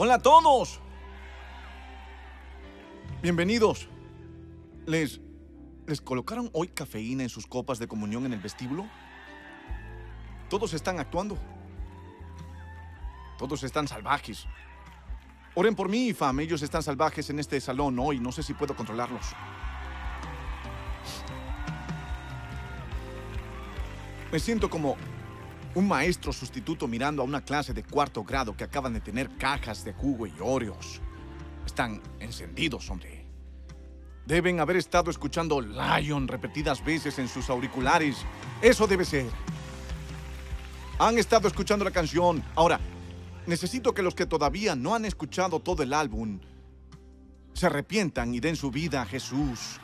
Hola a todos. Bienvenidos. ¿Les, ¿Les colocaron hoy cafeína en sus copas de comunión en el vestíbulo? Todos están actuando. Todos están salvajes. Oren por mí, fam. Ellos están salvajes en este salón hoy. No sé si puedo controlarlos. Me siento como un maestro sustituto mirando a una clase de cuarto grado que acaban de tener cajas de jugo y Oreos. Están encendidos, hombre. Deben haber estado escuchando Lion repetidas veces en sus auriculares. Eso debe ser. Han estado escuchando la canción. Ahora, necesito que los que todavía no han escuchado todo el álbum se arrepientan y den su vida a Jesús.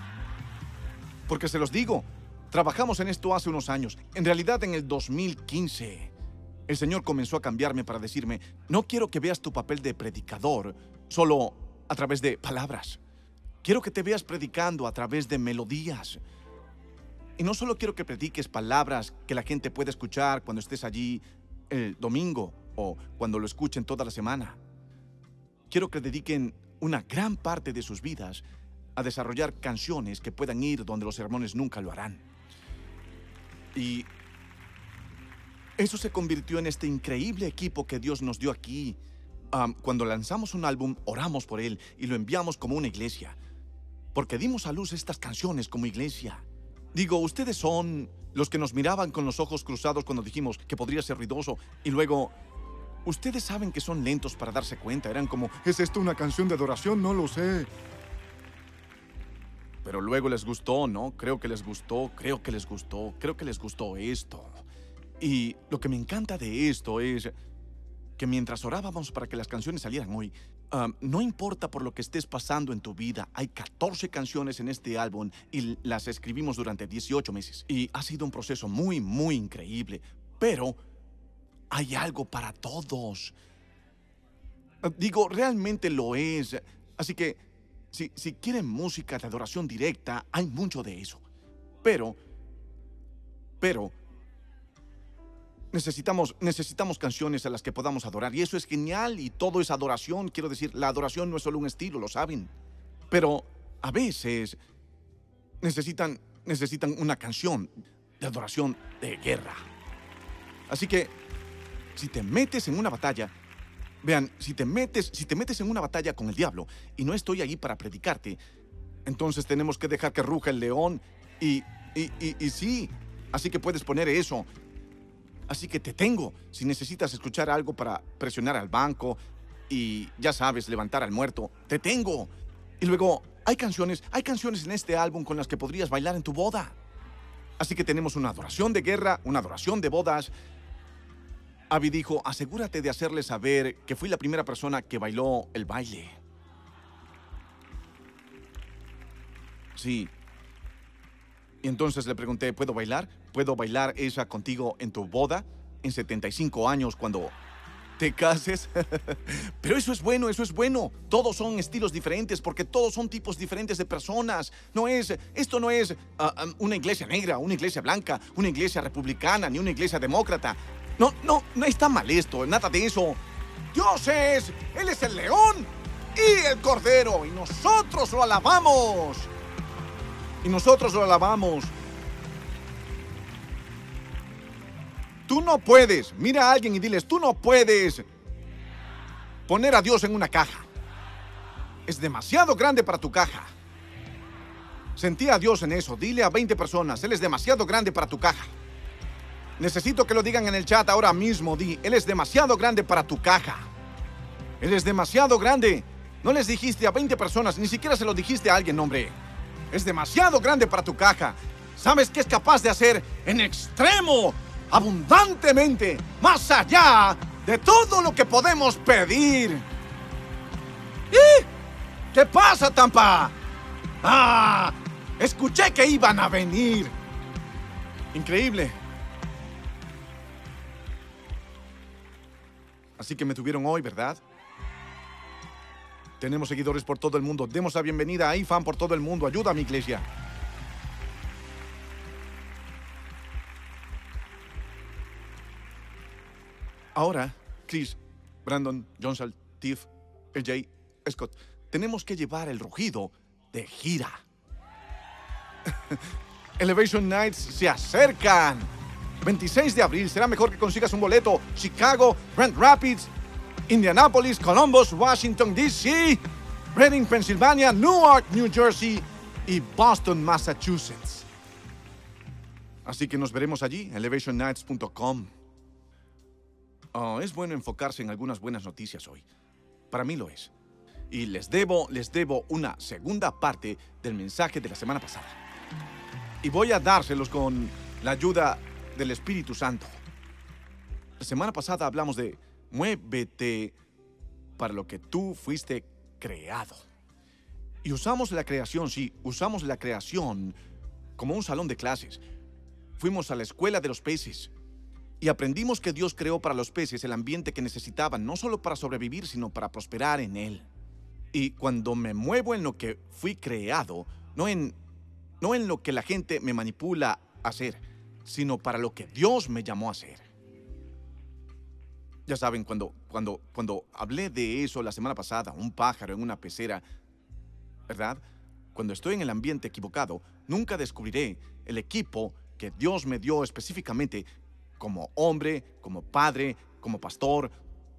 Porque se los digo, trabajamos en esto hace unos años. En realidad en el 2015. El Señor comenzó a cambiarme para decirme, no quiero que veas tu papel de predicador solo a través de palabras. Quiero que te veas predicando a través de melodías. Y no solo quiero que prediques palabras que la gente pueda escuchar cuando estés allí el domingo o cuando lo escuchen toda la semana. Quiero que dediquen una gran parte de sus vidas a desarrollar canciones que puedan ir donde los sermones nunca lo harán. Y eso se convirtió en este increíble equipo que Dios nos dio aquí. Cuando lanzamos un álbum, oramos por él y lo enviamos como una iglesia porque dimos a luz estas canciones como iglesia. Digo, ustedes son los que nos miraban con los ojos cruzados cuando dijimos que podría ser ruidoso y luego... Ustedes saben que son lentos para darse cuenta. Eran como, ¿es esto una canción de adoración? No lo sé. Pero luego les gustó, ¿no? Creo que les gustó, creo que les gustó, creo que les gustó esto. Y lo que me encanta de esto es que mientras orábamos para que las canciones salieran hoy, no importa por lo que estés pasando en tu vida, hay 14 canciones en este álbum y las escribimos durante 18 meses. Y ha sido un proceso muy, muy increíble. Pero hay algo para todos. Ah, digo, realmente lo es. Así que, si, si quieren música de adoración directa, hay mucho de eso. Pero, pero, Necesitamos, necesitamos canciones a las que podamos adorar y eso es genial y todo es adoración. Quiero decir, la adoración no es solo un estilo, lo saben. Pero a veces necesitan, necesitan una canción de adoración de guerra. Así que, si te metes en una batalla, vean, si te metes, si te metes en una batalla con el diablo y no estoy ahí para predicarte, entonces tenemos que dejar que ruja el león y, y, y, y sí, así que puedes poner eso Así que te tengo si necesitas escuchar algo para presionar al banco y, ya sabes, levantar al muerto. Te tengo. Y luego, hay canciones, hay canciones en este álbum con las que podrías bailar en tu boda. Así que tenemos una adoración de guerra, una adoración de bodas. Abby dijo, asegúrate de hacerle saber que fui la primera persona que bailó el baile. Sí. Y entonces le pregunté, ¿puedo bailar? ¿Puedo bailar esa contigo en tu boda? En 75 años, cuando te cases. Pero eso es bueno, eso es bueno. Todos son estilos diferentes porque todos son tipos diferentes de personas. No es, esto no es ah, ah, una iglesia negra, una iglesia blanca, una iglesia republicana, ni una iglesia demócrata. No, no, no está mal esto, nada de eso. Dios es, Él es el león y el cordero y nosotros lo alabamos. Y nosotros lo alabamos. Tú no puedes, mira a alguien y diles, tú no puedes poner a Dios en una caja. Es demasiado grande para tu caja. Sentí a Dios en eso. Dile a 20 personas, Él es demasiado grande para tu caja. Necesito que lo digan en el chat ahora mismo. Di, Él es demasiado grande para tu caja. Él es demasiado grande. No les dijiste a 20 personas, ni siquiera se lo dijiste a alguien, hombre. Es demasiado grande para tu caja. ¿Sabes qué es capaz de hacer en extremo abundantemente, más allá de todo lo que podemos pedir. ¿Y qué pasa, Tampa? Ah, escuché que iban a venir. Increíble. Así que me tuvieron hoy, ¿verdad? Tenemos seguidores por todo el mundo. Demos la bienvenida a IFAN por todo el mundo. Ayuda a mi iglesia. Ahora, Chris, Brandon, John Tiff, El J. Scott, tenemos que llevar el rugido de gira. Elevation Nights se acercan. 26 de abril será mejor que consigas un boleto. Chicago, Grand Rapids, Indianapolis, Columbus, Washington, D.C., Reading, Pennsylvania, Newark, New Jersey y Boston, Massachusetts. Así que nos veremos allí, elevationnights.com. Oh, es bueno enfocarse en algunas buenas noticias hoy. Para mí lo es. Y les debo, les debo una segunda parte del mensaje de la semana pasada. Y voy a dárselos con la ayuda del Espíritu Santo. La semana pasada hablamos de muévete para lo que tú fuiste creado. Y usamos la creación, sí, usamos la creación como un salón de clases. Fuimos a la escuela de los peces y aprendimos que Dios creó para los peces el ambiente que necesitaban, no solo para sobrevivir, sino para prosperar en él. Y cuando me muevo en lo que fui creado, no en, no en lo que la gente me manipula a hacer, sino para lo que Dios me llamó a hacer. Ya saben, cuando, cuando, cuando hablé de eso la semana pasada, un pájaro en una pecera, ¿verdad? Cuando estoy en el ambiente equivocado, nunca descubriré el equipo que Dios me dio específicamente como hombre, como padre, como pastor.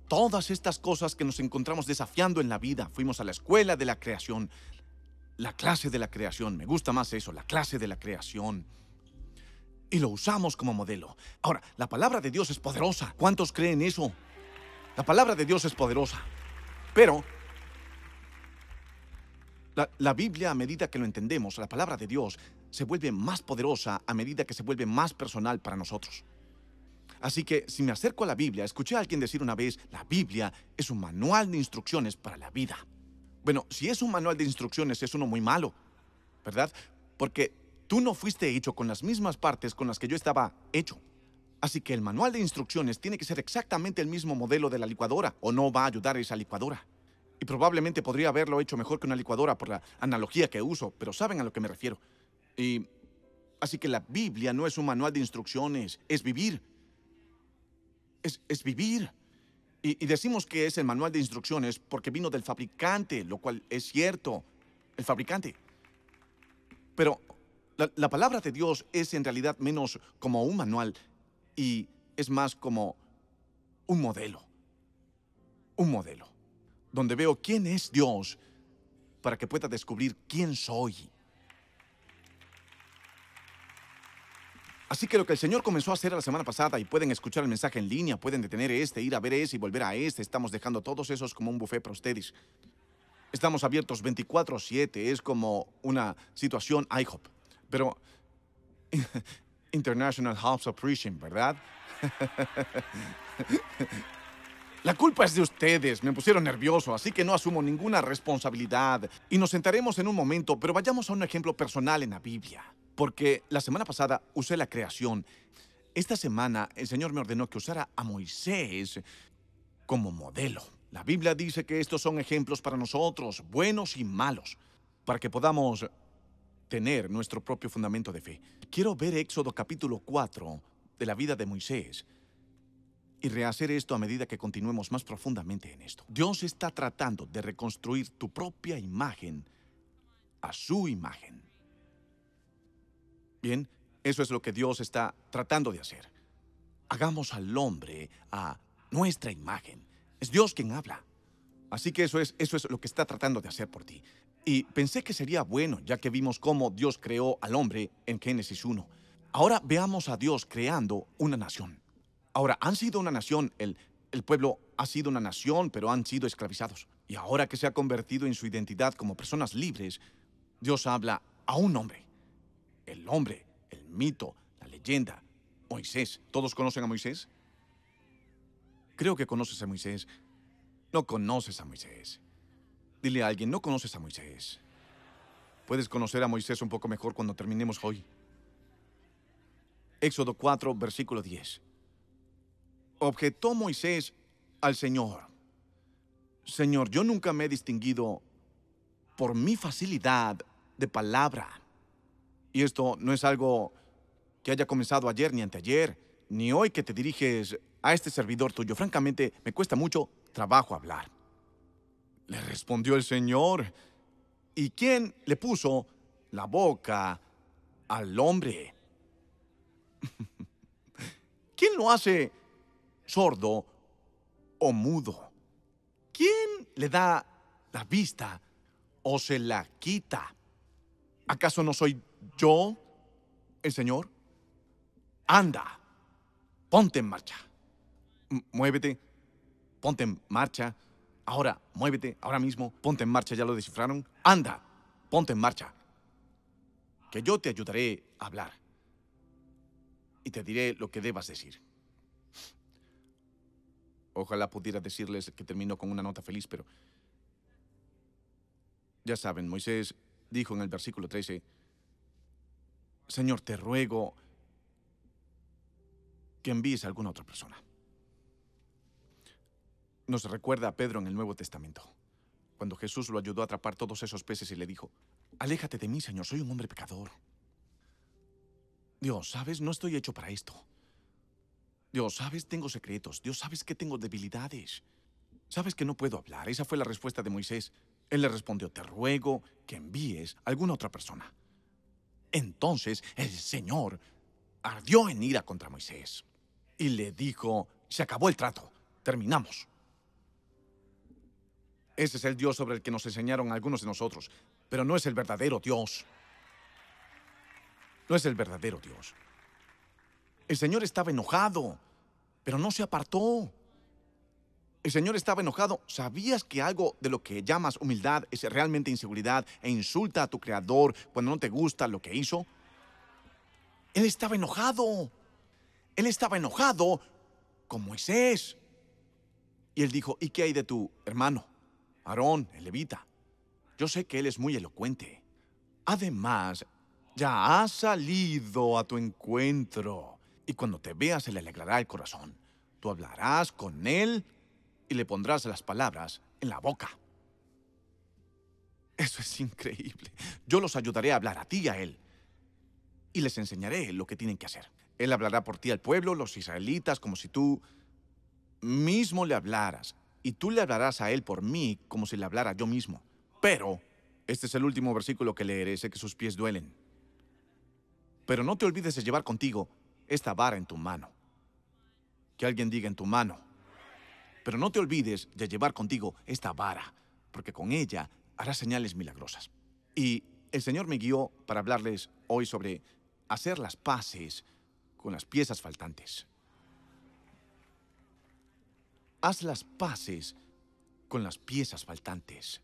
Todas estas cosas que nos encontramos desafiando en la vida. Fuimos a la escuela de la creación. La clase de la creación. Me gusta más eso, la clase de la creación y lo usamos como modelo. Ahora, la palabra de Dios es poderosa. ¿Cuántos creen eso? La palabra de Dios es poderosa. Pero la, Biblia, a medida que lo entendemos, la palabra de Dios se vuelve más poderosa a medida que se vuelve más personal para nosotros. Así que si me acerco a la Biblia, escuché a alguien decir una vez, la Biblia es un manual de instrucciones para la vida. Bueno, si es un manual de instrucciones, es uno muy malo, ¿verdad? Porque Tú no fuiste hecho con las mismas partes con las que yo estaba hecho. Así que el manual de instrucciones tiene que ser exactamente el mismo modelo de la licuadora o no va a ayudar a esa licuadora. Y probablemente podría haberlo hecho mejor que una licuadora por la analogía que uso, pero saben a lo que me refiero. Y así que la Biblia no es un manual de instrucciones, es vivir. Es, es vivir. Y, y decimos que es el manual de instrucciones porque vino del fabricante, lo cual es cierto, el fabricante. Pero la, palabra de Dios es en realidad menos como un manual y es más como un modelo. Un modelo. Donde veo quién es Dios para que pueda descubrir quién soy. Así que lo que el Señor comenzó a hacer la semana pasada, y pueden escuchar el mensaje en línea, pueden detener este, ir a ver ese y volver a este, estamos dejando todos esos como un buffet para ustedes. Estamos abiertos 24/7, es como una situación IHOP. Pero International House of Preaching, ¿verdad? La culpa es de ustedes, me pusieron nervioso, así que no asumo ninguna responsabilidad. Y nos sentaremos en un momento, pero vayamos a un ejemplo personal en la Biblia. Porque la semana pasada usé la creación. Esta semana el Señor me ordenó que usara a Moisés como modelo. La Biblia dice que estos son ejemplos para nosotros, buenos y malos, para que podamos tener nuestro propio fundamento de fe. Quiero ver Éxodo capítulo 4 de la vida de Moisés y rehacer esto a medida que continuemos más profundamente en esto. Dios está tratando de reconstruir tu propia imagen a su imagen. Bien, eso es lo que Dios está tratando de hacer. Hagamos al hombre a nuestra imagen. Es Dios quien habla. Así que eso es, eso es lo que está tratando de hacer por ti. Y pensé que sería bueno, ya que vimos cómo Dios creó al hombre en Génesis 1. Ahora veamos a Dios creando una nación. Ahora, han sido una nación, el, el pueblo ha sido una nación, pero han sido esclavizados. Y ahora que se ha convertido en su identidad como personas libres, Dios habla a un hombre. El hombre, el mito, la leyenda, Moisés. ¿Todos conocen a Moisés? Creo que conoces a Moisés. No conoces a Moisés. Dile a alguien, no conoces a Moisés. Puedes conocer a Moisés un poco mejor cuando terminemos hoy. Éxodo 4, versículo 10. Objetó Moisés al Señor. Señor, yo nunca me he distinguido por mi facilidad de palabra. Y esto no es algo que haya comenzado ayer ni anteayer, ni hoy que te diriges a este servidor tuyo. Francamente, me cuesta mucho trabajo hablar. Le respondió el Señor. ¿Y quién le puso la boca al hombre? ¿Quién lo hace sordo o mudo? ¿Quién le da la vista o se la quita? ¿Acaso no soy yo el Señor? Anda, ponte en marcha. muévete, ponte en marcha. Ahora, muévete, ahora mismo, ponte en marcha, ya lo descifraron. Anda, ponte en marcha. Que yo te ayudaré a hablar. Y te diré lo que debas decir. Ojalá pudiera decirles que termino con una nota feliz, pero... Ya saben, Moisés dijo en el versículo 13, Señor, te ruego que envíes a alguna otra persona. Nos recuerda a Pedro en el Nuevo Testamento, cuando Jesús lo ayudó a atrapar todos esos peces y le dijo, Aléjate de mí, Señor, soy un hombre pecador. Dios, ¿sabes? No estoy hecho para esto. Dios, ¿sabes? Tengo secretos. Dios, ¿sabes que tengo debilidades? ¿Sabes que no puedo hablar? Esa fue la respuesta de Moisés. Él le respondió, te ruego que envíes a alguna otra persona. Entonces el Señor ardió en ira contra Moisés y le dijo, se acabó el trato, terminamos. Ese es el Dios sobre el que nos enseñaron algunos de nosotros, pero no es el verdadero Dios. No es el verdadero Dios. El Señor estaba enojado, pero no se apartó. El Señor estaba enojado. ¿Sabías que algo de lo que llamas humildad es realmente inseguridad e insulta a tu Creador cuando no te gusta lo que hizo? Él estaba enojado. Él estaba enojado con Moisés. Y él dijo, ¿y qué hay de tu hermano? Aarón, el levita. Yo sé que él es muy elocuente. Además, ya ha salido a tu encuentro. Y cuando te veas se le alegrará el corazón. Tú hablarás con él y le pondrás las palabras en la boca. Eso es increíble. Yo los ayudaré a hablar a ti y a él. Y les enseñaré lo que tienen que hacer. Él hablará por ti al pueblo, los israelitas, como si tú mismo le hablaras. Y tú le hablarás a él por mí como si le hablara yo mismo. Pero, este es el último versículo que leeré, sé que sus pies duelen. Pero no te olvides de llevar contigo esta vara en tu mano. Que alguien diga en tu mano. Pero no te olvides de llevar contigo esta vara, porque con ella harás señales milagrosas. Y el Señor me guió para hablarles hoy sobre hacer las paces con las piezas faltantes. Haz las paces con las piezas faltantes.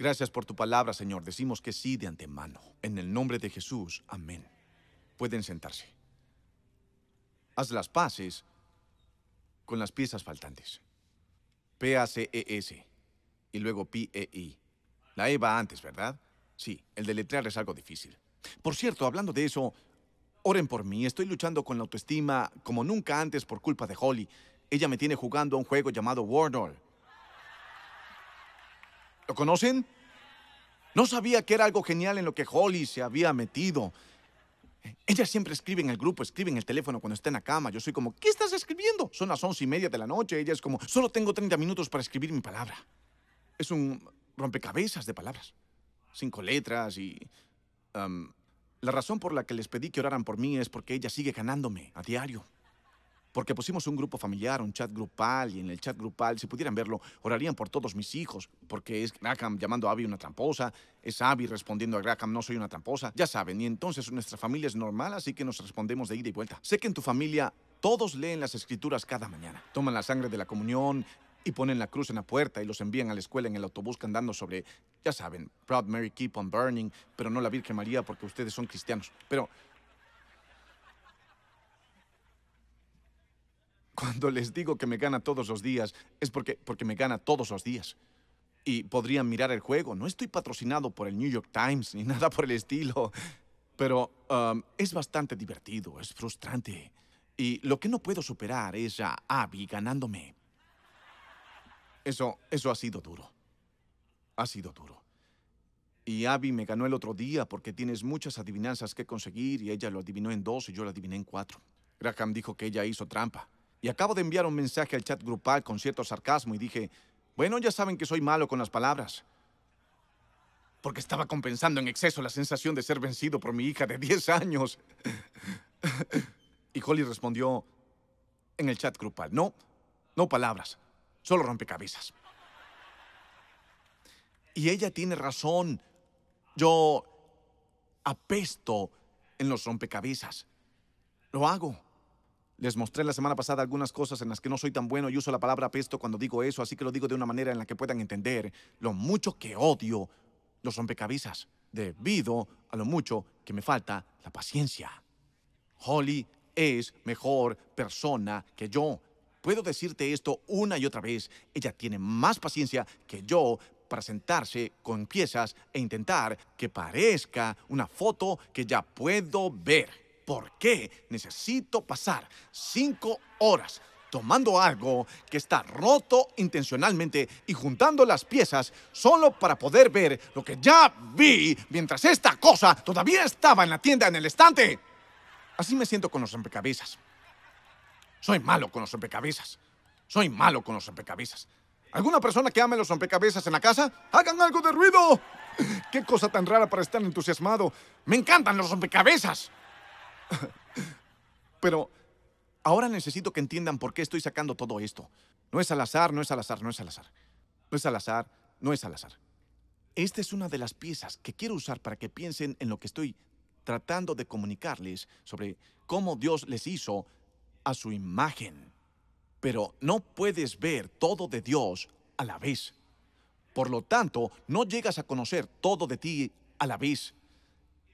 Gracias por tu palabra, Señor. Decimos que sí de antemano. En el nombre de Jesús. Amén. Pueden sentarse. Haz las paces con las piezas faltantes. P-A-C-E-S y luego P-E-I. La E va antes, ¿verdad? Sí, el deletrear es algo difícil. Por cierto, hablando de eso, Oren por mí, estoy luchando con la autoestima como nunca antes por culpa de Holly. Ella me tiene jugando a un juego llamado Wordle. ¿Lo conocen? No sabía que era algo genial en lo que Holly se había metido. Ella siempre escribe en el grupo, escribe en el teléfono cuando está en la cama. Yo soy como, ¿qué estás escribiendo? Son las once y media de la noche. Ella es como, solo tengo 30 minutos para escribir mi palabra. Es un rompecabezas de palabras. Cinco letras y... Um, la razón por la que les pedí que oraran por mí es porque ella sigue ganándome a diario. Porque pusimos un grupo familiar, un chat grupal, y en el chat grupal, si pudieran verlo, orarían por todos mis hijos, porque es Graham llamando a Abby una tramposa, es Abby respondiendo a Graham no soy una tramposa, ya saben, y entonces nuestra familia es normal, así que nos respondemos de ida y vuelta. Sé que en tu familia todos leen las escrituras cada mañana, toman la sangre de la comunión, y ponen la cruz en la puerta y los envían a la escuela en el autobús cantando sobre, ya saben, Proud Mary Keep on Burning, pero no la Virgen María porque ustedes son cristianos. Pero cuando les digo que me gana todos los días, es porque, porque me gana todos los días. Y podrían mirar el juego. No estoy patrocinado por el New York Times ni nada por el estilo. Pero um, es bastante divertido, es frustrante. Y lo que no puedo superar es a Abby ganándome. Eso, eso ha sido duro. Ha sido duro. Y Abby me ganó el otro día porque tienes muchas adivinanzas que conseguir y ella lo adivinó en dos y yo lo adiviné en cuatro. Graham dijo que ella hizo trampa. Y acabo de enviar un mensaje al chat grupal con cierto sarcasmo y dije, Bueno, ya saben que soy malo con las palabras. Porque estaba compensando en exceso la sensación de ser vencido por mi hija de 10 años. Y Holly respondió en el chat grupal, no, no palabras, solo rompecabezas. Y ella tiene razón. Yo apesto en los rompecabezas. Lo hago. Les mostré la semana pasada algunas cosas en las que no soy tan bueno y uso la palabra apesto cuando digo eso, así que lo digo de una manera en la que puedan entender lo mucho que odio los rompecabezas, debido a lo mucho que me falta la paciencia. Holly es mejor persona que yo. Puedo decirte esto una y otra vez. Ella tiene más paciencia que yo para sentarse con piezas e intentar que parezca una foto que ya puedo ver. ¿Por qué necesito pasar cinco horas tomando algo que está roto intencionalmente y juntando las piezas solo para poder ver lo que ya vi mientras esta cosa todavía estaba en la tienda en el estante? Así me siento con los rompecabezas. Soy malo con los rompecabezas. Soy malo con los rompecabezas. ¿Alguna persona que ame los rompecabezas en la casa? ¡Hagan algo de ruido! ¡Qué cosa tan rara para estar entusiasmado! ¡Me encantan los rompecabezas! Pero ahora necesito que entiendan por qué estoy sacando todo esto. No es al azar, no es al azar, no es al azar. No es al azar, no es al azar. Esta es una de las piezas que quiero usar para que piensen en lo que estoy tratando de comunicarles sobre cómo Dios les hizo a su imagen. Pero no puedes ver todo de Dios a la vez. Por lo tanto, no llegas a conocer todo de ti a la vez.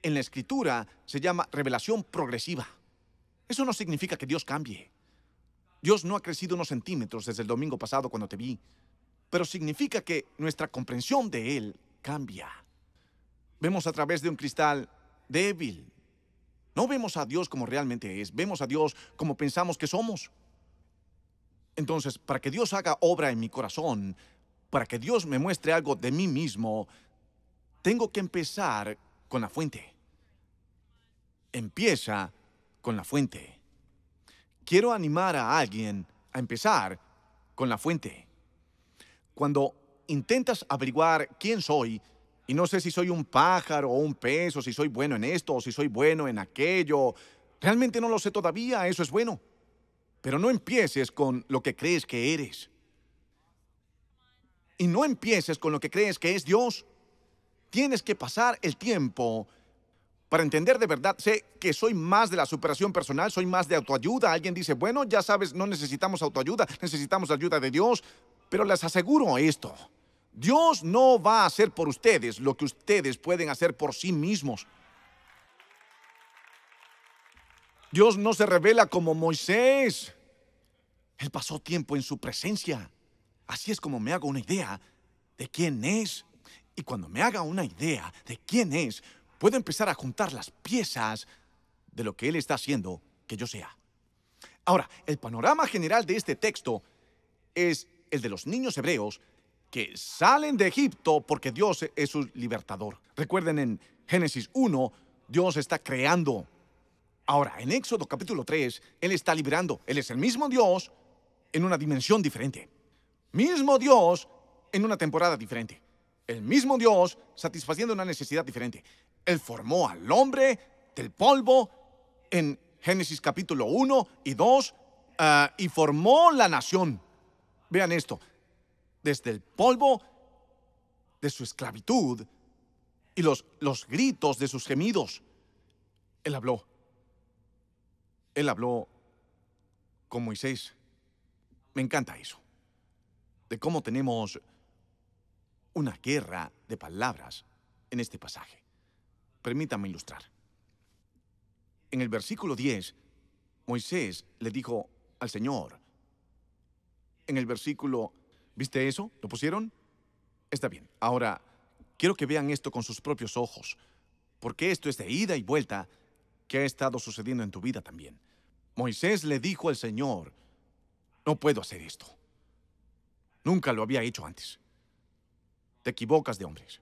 En la escritura se llama revelación progresiva. Eso no significa que Dios cambie. Dios no ha crecido unos centímetros desde el domingo pasado cuando te vi, pero significa que nuestra comprensión de Él cambia. Vemos a través de un cristal débil. No vemos a Dios como realmente es, vemos a Dios como pensamos que somos. Entonces, para que Dios haga obra en mi corazón, para que Dios me muestre algo de mí mismo, tengo que empezar con la fuente. Empieza con la fuente. Quiero animar a alguien a empezar con la fuente. Cuando intentas averiguar quién soy, y no sé si soy un pájaro o un pez, o si soy bueno en esto, o si soy bueno en aquello. Realmente no lo sé todavía, eso es bueno. Pero no empieces con lo que crees que eres. Y no empieces con lo que crees que es Dios. Tienes que pasar el tiempo para entender de verdad. Sé que soy más de la superación personal, soy más de autoayuda. Alguien dice, bueno, ya sabes, no necesitamos autoayuda, necesitamos ayuda de Dios. Pero les aseguro esto. Dios no va a hacer por ustedes lo que ustedes pueden hacer por sí mismos. Dios no se revela como Moisés. Él pasó tiempo en su presencia. Así es como me hago una idea de quién es. Y cuando me haga una idea de quién es, puedo empezar a juntar las piezas de lo que Él está haciendo que yo sea. Ahora, el panorama general de este texto es el de los niños hebreos que salen de Egipto porque Dios es su libertador. Recuerden en Génesis 1, Dios está creando. Ahora, en Éxodo capítulo 3, Él está liberando. Él es el mismo Dios en una dimensión diferente. Mismo Dios en una temporada diferente. El mismo Dios satisfaciendo una necesidad diferente. Él formó al hombre del polvo en Génesis capítulo 1 y 2 ah, y formó la nación. Vean esto, desde el polvo de su esclavitud y los, los gritos de sus gemidos. Él habló. Él habló con Moisés. Me encanta eso. De cómo tenemos una guerra de palabras en este pasaje. Permítanme ilustrar. En el versículo 10, Moisés le dijo al Señor, en el versículo ¿Viste eso? ¿Lo pusieron? Está bien. Ahora, quiero que vean esto con sus propios ojos, porque esto es de ida y vuelta que ha estado sucediendo en tu vida también. Moisés le dijo al Señor, no puedo hacer esto. Nunca lo había hecho antes. Te equivocas de hombres.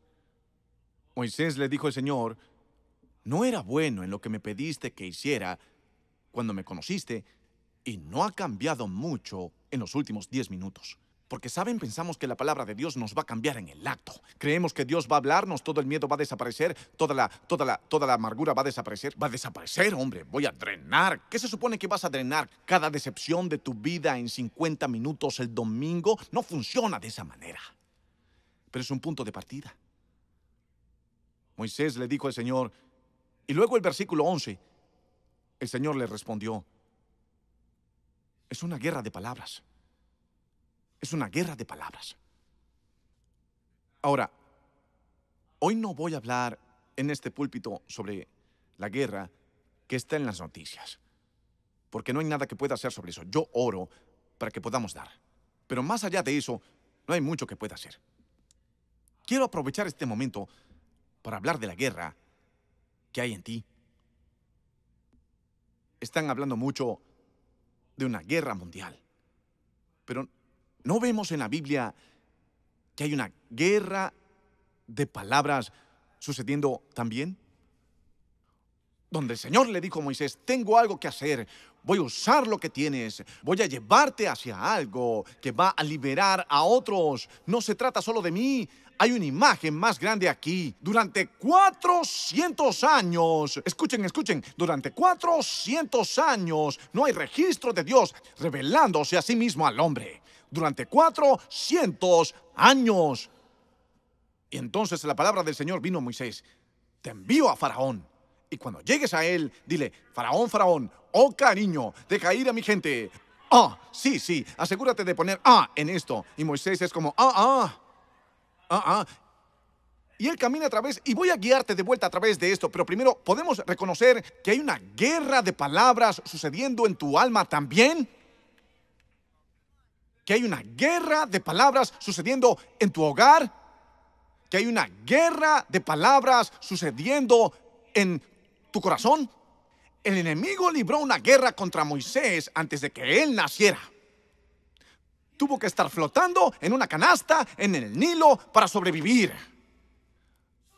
Moisés le dijo al Señor, no era bueno en lo que me pediste que hiciera cuando me conociste y no ha cambiado mucho en los últimos diez minutos. Porque saben, pensamos que la palabra de Dios nos va a cambiar en el acto. Creemos que Dios va a hablarnos, todo el miedo va a desaparecer, toda la, toda la, toda la amargura va a desaparecer. Va a desaparecer, hombre. Voy a drenar. ¿Qué se supone que vas a drenar? Cada decepción de tu vida en 50 minutos el domingo no funciona de esa manera. Pero es un punto de partida. Moisés le dijo al Señor, y luego el versículo 11, el Señor le respondió, es una guerra de palabras. Es una guerra de palabras. Ahora, hoy no voy a hablar en este púlpito sobre la guerra que está en las noticias, porque no hay nada que pueda hacer sobre eso. Yo oro para que podamos dar. Pero más allá de eso, no hay mucho que pueda hacer. Quiero aprovechar este momento para hablar de la guerra que hay en ti. Están hablando mucho de una guerra mundial, pero ¿no vemos en la Biblia que hay una guerra de palabras sucediendo también? Donde el Señor le dijo a Moisés, tengo algo que hacer, voy a usar lo que tienes, voy a llevarte hacia algo que va a liberar a otros. No se trata solo de mí, hay una imagen más grande aquí. Durante 400 años, escuchen, escuchen, durante 400 años no hay registro de Dios revelándose a sí mismo al hombre. Durante 400 años. Y entonces la palabra del Señor vino a Moisés. Te envío a Faraón. Y cuando llegues a él, dile, Faraón, Faraón, oh cariño, deja ir a mi gente. Ah, sí, sí, asegúrate de poner ah en esto. Y Moisés es como, ah, ah. Ah, ah. Y él camina a través, y voy a guiarte de vuelta a través de esto, pero primero podemos reconocer que hay una guerra de palabras sucediendo en tu alma también. Que hay una guerra de palabras sucediendo en tu hogar. Que hay una guerra de palabras sucediendo en tu corazón. El enemigo libró una guerra contra Moisés antes de que él naciera tuvo que estar flotando en una canasta en el Nilo para sobrevivir.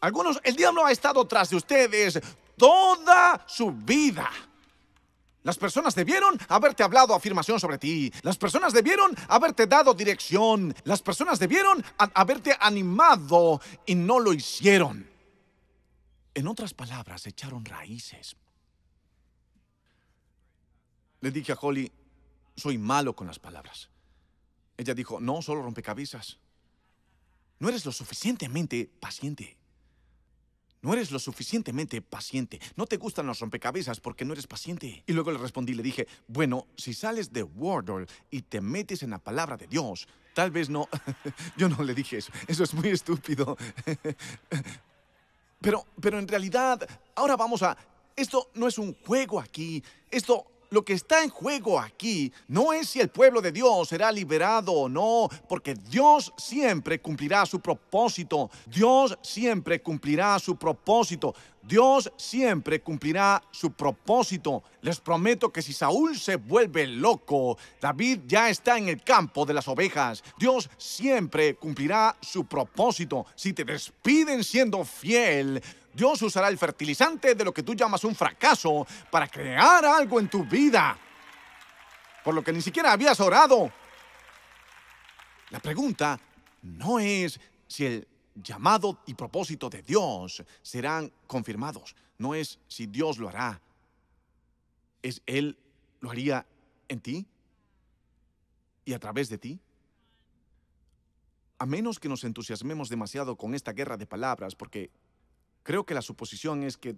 Algunos, el diablo ha estado tras de ustedes toda su vida. Las personas debieron haberte hablado afirmación sobre ti. Las personas debieron haberte dado dirección. Las personas debieron haberte animado y no lo hicieron. En otras palabras, echaron raíces. Le dije a Holly, soy malo con las palabras. Ella dijo, no, solo rompecabezas. No eres lo suficientemente paciente. No eres lo suficientemente paciente. No te gustan los rompecabezas porque no eres paciente. Y luego le respondí, le dije, bueno, si sales de Wordle y te metes en la palabra de Dios, tal vez no... Yo no le dije eso. Eso es muy estúpido. Pero, pero en realidad, ahora vamos a... Esto no es un juego aquí. Esto lo que está en juego aquí no es si el pueblo de Dios será liberado o no, porque Dios siempre cumplirá su propósito. Dios siempre cumplirá su propósito. Dios siempre cumplirá su propósito. Les prometo que si Saúl se vuelve loco, David ya está en el campo de las ovejas. Dios siempre cumplirá su propósito. Si te despiden siendo fiel, Dios usará el fertilizante de lo que tú llamas un fracaso para crear algo en tu vida, por lo que ni siquiera habías orado. La pregunta no es si el llamado y propósito de Dios serán confirmados, no es si Dios lo hará, es Él lo haría en ti y a través de ti. A menos que nos entusiasmemos demasiado con esta guerra de palabras, porque Creo que la suposición es que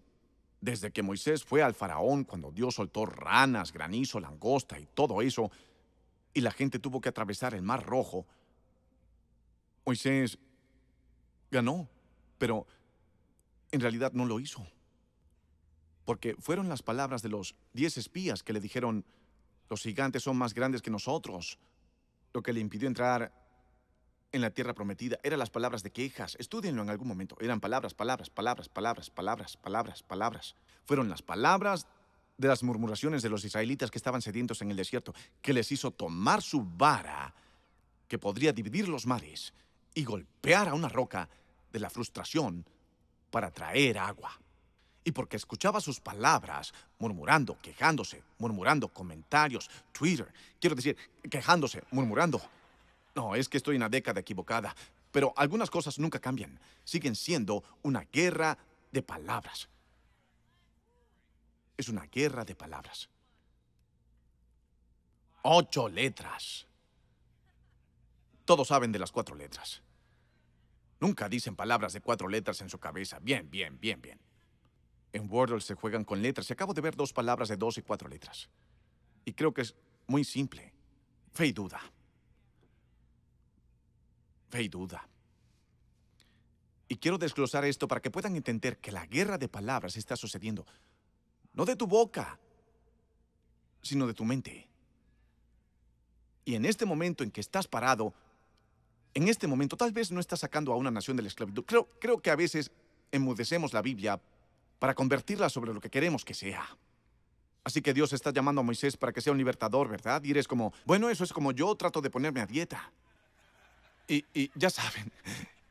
desde que Moisés fue al faraón, cuando Dios soltó ranas, granizo, langosta y todo eso, y la gente tuvo que atravesar el mar rojo, Moisés ganó, pero en realidad no lo hizo. Porque fueron las palabras de los diez espías que le dijeron, los gigantes son más grandes que nosotros, lo que le impidió entrar en la tierra prometida. Eran las palabras de quejas. Estudienlo en algún momento. Eran palabras, palabras, palabras, palabras, palabras, palabras, palabras. Fueron las palabras de las murmuraciones de los israelitas que estaban sedientos en el desierto, que les hizo tomar su vara, que podría dividir los mares, y golpear a una roca de la frustración para traer agua. Y porque escuchaba sus palabras, murmurando, quejándose, murmurando, comentarios, Twitter, quiero decir, quejándose, murmurando, No, es que estoy en la década equivocada. Pero algunas cosas nunca cambian. Siguen siendo una guerra de palabras. Es una guerra de palabras. Ocho letras. Todos saben de las cuatro letras. Nunca dicen palabras de cuatro letras en su cabeza. Bien, bien, bien, bien. En Wordle se juegan con letras y acabo de ver dos palabras de dos y cuatro letras. Y creo que es muy simple. Fe y duda. Fe y duda. Y quiero desglosar esto para que puedan entender que la guerra de palabras está sucediendo no de tu boca, sino de tu mente. Y en este momento en que estás parado, en este momento tal vez no estás sacando a una nación de la esclavitud. Creo, creo que a veces enmudecemos la Biblia para convertirla sobre lo que queremos que sea. Así que Dios está llamando a Moisés para que sea un libertador, ¿verdad? Y eres como, bueno, eso es como yo trato de ponerme a dieta. Y, y ya saben.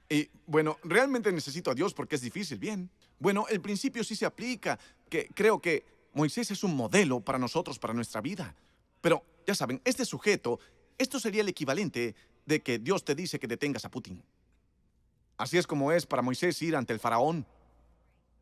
Y bueno, realmente necesito a Dios porque es difícil, bien. Bueno, el principio sí se aplica, que creo que Moisés es un modelo para nosotros, para nuestra vida. Pero, ya saben, este sujeto, esto sería el equivalente de que Dios te dice que detengas a Putin. Así es como es para Moisés ir ante el faraón.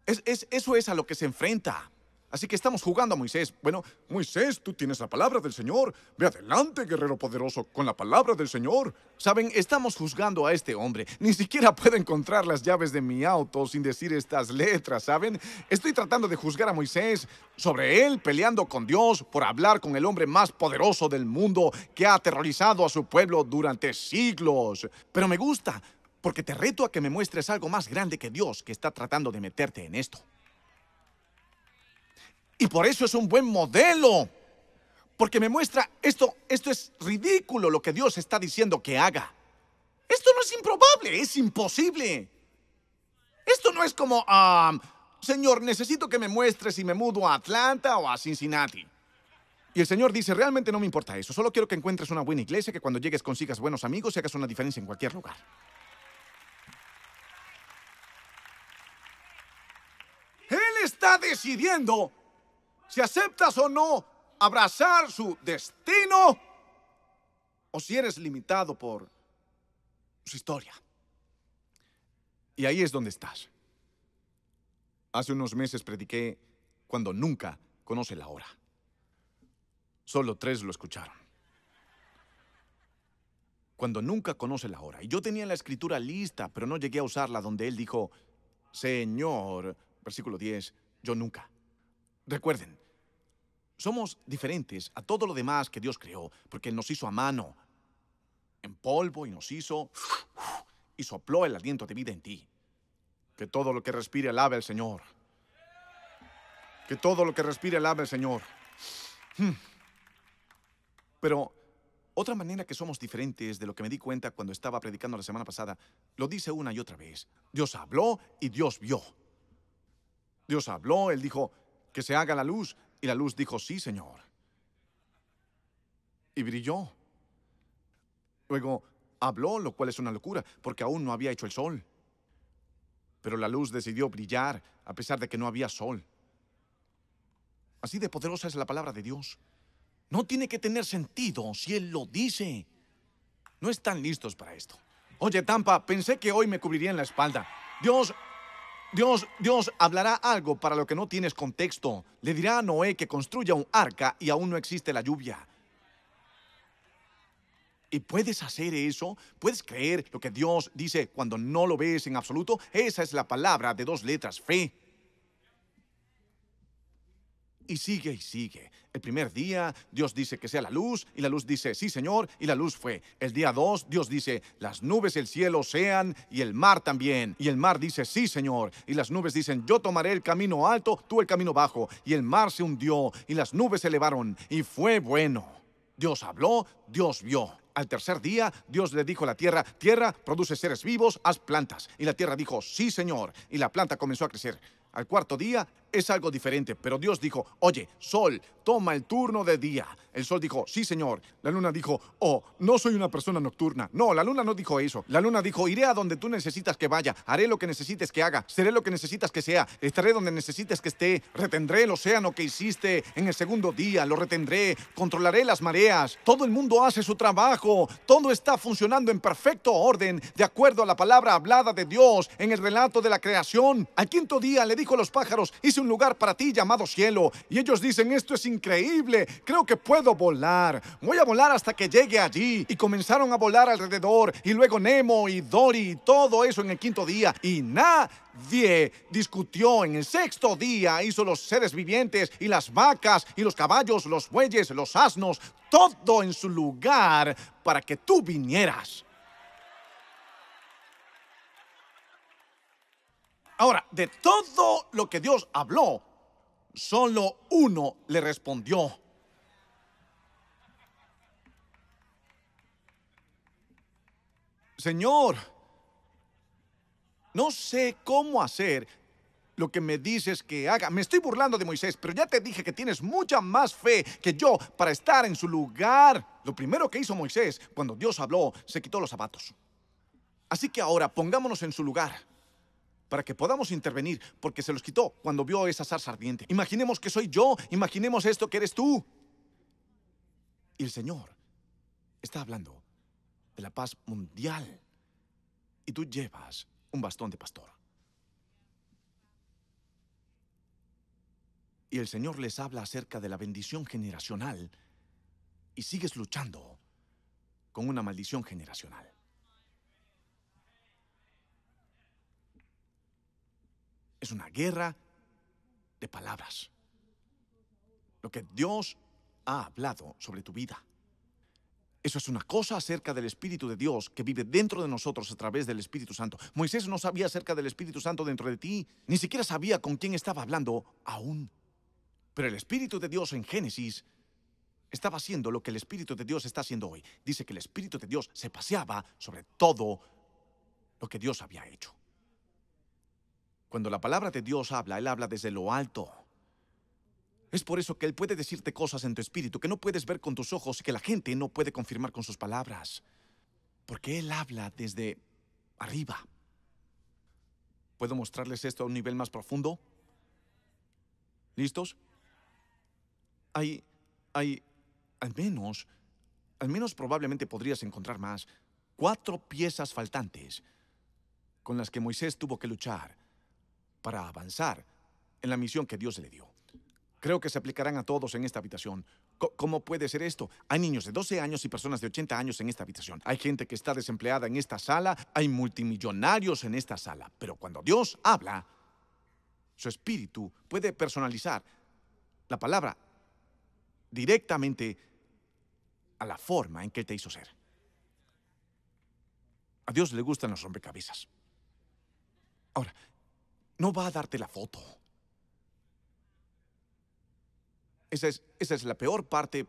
Es, es, eso es a lo que se enfrenta. Así que estamos jugando a Moisés. Bueno, Moisés, tú tienes la palabra del Señor. Ve adelante, guerrero poderoso, con la palabra del Señor. Saben, estamos juzgando a este hombre. Ni siquiera puedo encontrar las llaves de mi auto sin decir estas letras, ¿saben? Estoy tratando de juzgar a Moisés sobre él peleando con Dios por hablar con el hombre más poderoso del mundo que ha aterrorizado a su pueblo durante siglos. Pero me gusta, porque te reto a que me muestres algo más grande que Dios que está tratando de meterte en esto. Y por eso es un buen modelo. Porque me muestra esto, esto es ridículo lo que Dios está diciendo que haga. Esto no es improbable, es imposible. Esto no es como, Señor, necesito que me muestres si me mudo a Atlanta o a Cincinnati. Y el Señor dice, realmente no me importa eso, solo quiero que encuentres una buena iglesia, que cuando llegues consigas buenos amigos y hagas una diferencia en cualquier lugar. Él está decidiendo si aceptas o no abrazar su destino o si eres limitado por su historia. Y ahí es donde estás. Hace unos meses prediqué cuando nunca conoce la hora. Solo tres lo escucharon. Cuando nunca conoce la hora. Y yo tenía la escritura lista, pero no llegué a usarla donde él dijo, Señor, versículo 10, yo nunca. Recuerden, somos diferentes a todo lo demás que Dios creó, porque Él nos hizo a mano, en polvo, y nos hizo, y sopló el aliento de vida en ti. Que todo lo que respire alabe al Señor. Que todo lo que respire alabe al Señor. Hmm. Pero otra manera que somos diferentes de lo que me di cuenta cuando estaba predicando la semana pasada, lo dice una y otra vez. Dios habló y Dios vio. Dios habló, Él dijo, que se haga la luz. Y la luz dijo, sí, Señor. Y brilló. Luego habló, lo cual es una locura, porque aún no había hecho el sol. Pero la luz decidió brillar a pesar de que no había sol. Así de poderosa es la palabra de Dios. No tiene que tener sentido si Él lo dice. No están listos para esto. Oye, Tampa, pensé que hoy me cubriría en la espalda. Dios Dios, Dios hablará algo para lo que no tienes contexto. Le dirá a Noé que construya un arca y aún no existe la lluvia. ¿Y puedes hacer eso? ¿Puedes creer lo que Dios dice cuando no lo ves en absoluto? Esa es la palabra de dos letras, fe. Y sigue y sigue. El primer día Dios dice que sea la luz y la luz dice sí Señor y la luz fue. El día dos Dios dice las nubes el cielo sean y el mar también. Y el mar dice sí Señor y las nubes dicen yo tomaré el camino alto, tú el camino bajo. Y el mar se hundió y las nubes se elevaron y fue bueno. Dios habló, Dios vio. Al tercer día, Dios le dijo a la tierra, tierra, produce seres vivos, haz plantas. Y la tierra dijo, sí, Señor. Y la planta comenzó a crecer. Al cuarto día, es algo diferente, pero Dios dijo, oye, sol, toma el turno de día. El sol dijo, sí, señor. La luna dijo, oh, no soy una persona nocturna. No, la luna no dijo eso. La luna dijo, iré a donde tú necesitas que vaya, haré lo que necesites que haga, seré lo que necesitas que sea, estaré donde necesites que esté, retendré el océano que hiciste en el segundo día, lo retendré, controlaré las mareas. Todo el mundo hace su trabajo, todo está funcionando en perfecto orden, de acuerdo a la palabra hablada de Dios en el relato de la creación. Al quinto día le dijo a los pájaros, un lugar para ti llamado cielo. Y ellos dicen, esto es increíble, creo que puedo volar. Voy a volar hasta que llegue allí. Y comenzaron a volar alrededor. Y luego Nemo y Dory y todo eso en el quinto día. Y nadie discutió. En el sexto día hizo los seres vivientes y las vacas y los caballos, los bueyes, los asnos, todo en su lugar para que tú vinieras. Ahora, de todo lo que Dios habló, solo uno le respondió. Señor, no sé cómo hacer lo que me dices que haga. Me estoy burlando de Moisés, pero ya te dije que tienes mucha más fe que yo para estar en su lugar. Lo primero que hizo Moisés cuando Dios habló, se quitó los zapatos. Así que ahora pongámonos en su lugar para que podamos intervenir, porque se los quitó cuando vio esa zarza ardiente. Imaginemos que soy yo, imaginemos esto que eres tú. Y el Señor está hablando de la paz mundial. Y tú llevas un bastón de pastor. Y el Señor les habla acerca de la bendición generacional y sigues luchando con una maldición generacional. Es una guerra de palabras. Lo que Dios ha hablado sobre tu vida. Eso es una cosa acerca del Espíritu de Dios que vive dentro de nosotros a través del Espíritu Santo. Moisés no sabía acerca del Espíritu Santo dentro de ti, ni siquiera sabía con quién estaba hablando aún. Pero el Espíritu de Dios en Génesis estaba haciendo lo que el Espíritu de Dios está haciendo hoy. Dice que el Espíritu de Dios se paseaba sobre todo lo que Dios había hecho. Cuando la palabra de Dios habla, Él habla desde lo alto. Es por eso que Él puede decirte cosas en tu espíritu que no puedes ver con tus ojos y que la gente no puede confirmar con sus palabras. Porque Él habla desde arriba. ¿Puedo mostrarles esto a un nivel más profundo? ¿Listos? Hay, hay, al menos, al menos probablemente podrías encontrar más, cuatro piezas faltantes con las que Moisés tuvo que luchar para avanzar en la misión que Dios le dio. Creo que se aplicarán a todos en esta habitación. ¿Cómo puede ser esto? Hay niños de 12 años y personas de 80 años en esta habitación. Hay gente que está desempleada en esta sala. Hay multimillonarios en esta sala. Pero cuando Dios habla, su espíritu puede personalizar la palabra directamente a la forma en que te hizo ser. A Dios le gustan los rompecabezas. Ahora, no va a darte la foto. Esa es, esa es la peor parte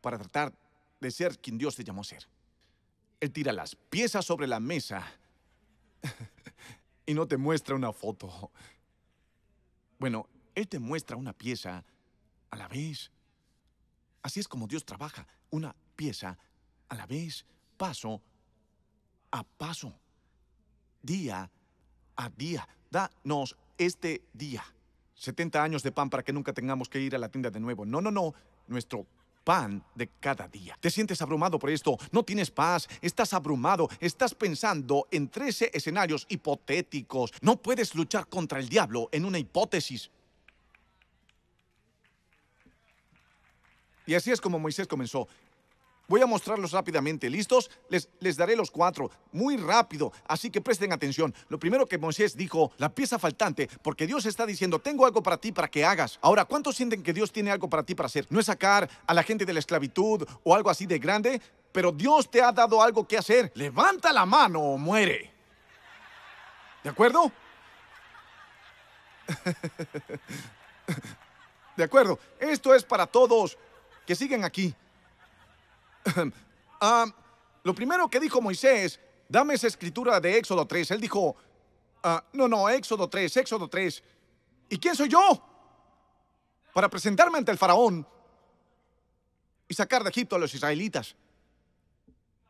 para tratar de ser quien Dios te llamó a ser. Él tira las piezas sobre la mesa y no te muestra una foto. Bueno, Él te muestra una pieza a la vez. Así es como Dios trabaja, una pieza a la vez, paso a paso, día a día. Danos este día. 70 años de pan para que nunca tengamos que ir a la tienda de nuevo. No, no, no. Nuestro pan de cada día. ¿Te sientes abrumado por esto? No tienes paz, estás abrumado, estás pensando en 13 escenarios hipotéticos. No puedes luchar contra el diablo en una hipótesis. Y así es como Moisés comenzó. Voy a mostrarlos rápidamente. ¿Listos? Les, les daré los cuatro. Muy rápido. Así que presten atención. Lo primero que Moisés dijo, la pieza faltante, porque Dios está diciendo, tengo algo para ti para que hagas. Ahora, ¿cuántos sienten que Dios tiene algo para ti para hacer? No es sacar a la gente de la esclavitud o algo así de grande, pero Dios te ha dado algo que hacer. Levanta la mano o muere. ¿De acuerdo? De acuerdo. Esto es para todos que siguen aquí. Ah, lo primero que dijo Moisés, dame esa escritura de Éxodo 3. Él dijo, ah, no, no, Éxodo 3, Éxodo 3. ¿Y quién soy yo? Para presentarme ante el faraón y sacar de Egipto a los israelitas.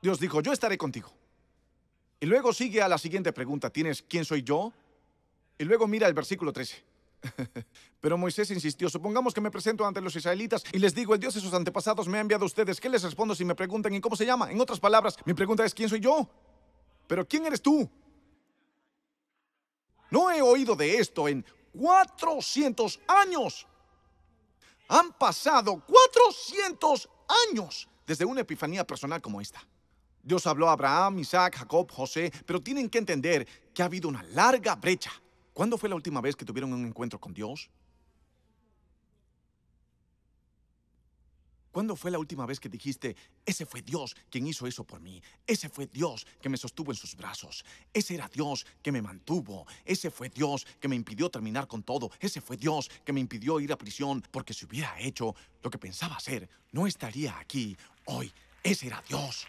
Dios dijo, yo estaré contigo. Y luego sigue a la siguiente pregunta, ¿tienes quién soy yo? Y luego mira el versículo 13. Pero Moisés insistió, supongamos que me presento ante los israelitas y les digo, el Dios de sus antepasados me ha enviado a ustedes. ¿Qué les respondo si me preguntan y cómo se llama? En otras palabras, mi pregunta es, ¿quién soy yo? Pero ¿quién eres tú? No he oído de esto en 400 años. Han pasado 400 años desde una epifanía personal como esta. Dios habló a Abraham, Isaac, Jacob, José, pero tienen que entender que ha habido una larga brecha. ¿Cuándo fue la última vez que tuvieron un encuentro con Dios? ¿Cuándo fue la última vez que dijiste, ese fue Dios quien hizo eso por mí? Ese fue Dios que me sostuvo en sus brazos. Ese era Dios que me mantuvo. Ese fue Dios que me impidió terminar con todo. Ese fue Dios que me impidió ir a prisión porque si hubiera hecho lo que pensaba hacer, no estaría aquí hoy. Ese era Dios.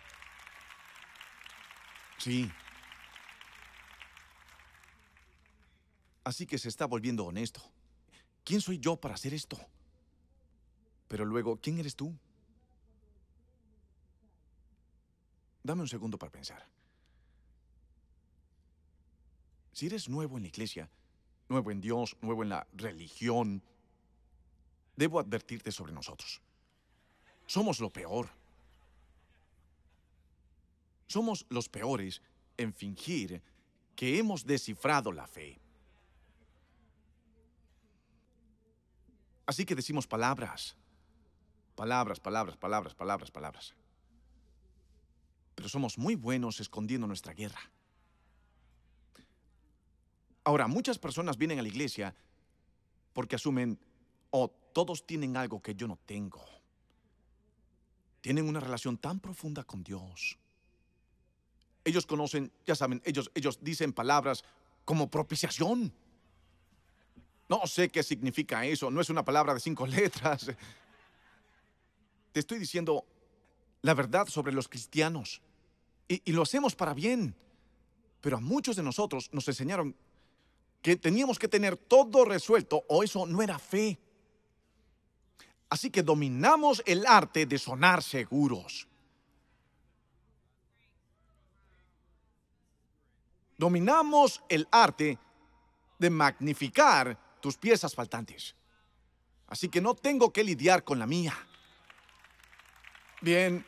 Sí. Así que se está volviendo honesto. ¿Quién soy yo para hacer esto? Pero luego, ¿quién eres tú? Dame un segundo para pensar. Si eres nuevo en la iglesia, nuevo en Dios, nuevo en la religión, debo advertirte sobre nosotros. Somos lo peor. Somos los peores en fingir que hemos descifrado la fe. Así que decimos palabras, Palabras, palabras, palabras, palabras, palabras. Pero somos muy buenos escondiendo nuestra guerra. Ahora, muchas personas vienen a la iglesia porque asumen, oh, todos tienen algo que yo no tengo. Tienen una relación tan profunda con Dios. Ellos conocen, ya saben, ellos, ellos dicen palabras como propiciación. No sé qué significa eso, no es una palabra de cinco letras. Te estoy diciendo la verdad sobre los cristianos. Y, lo hacemos para bien. Pero a muchos de nosotros nos enseñaron que teníamos que tener todo resuelto o eso no era fe. Así que dominamos el arte de sonar seguros. Dominamos el arte de magnificar tus piezas faltantes. Así que no tengo que lidiar con la mía. Bien.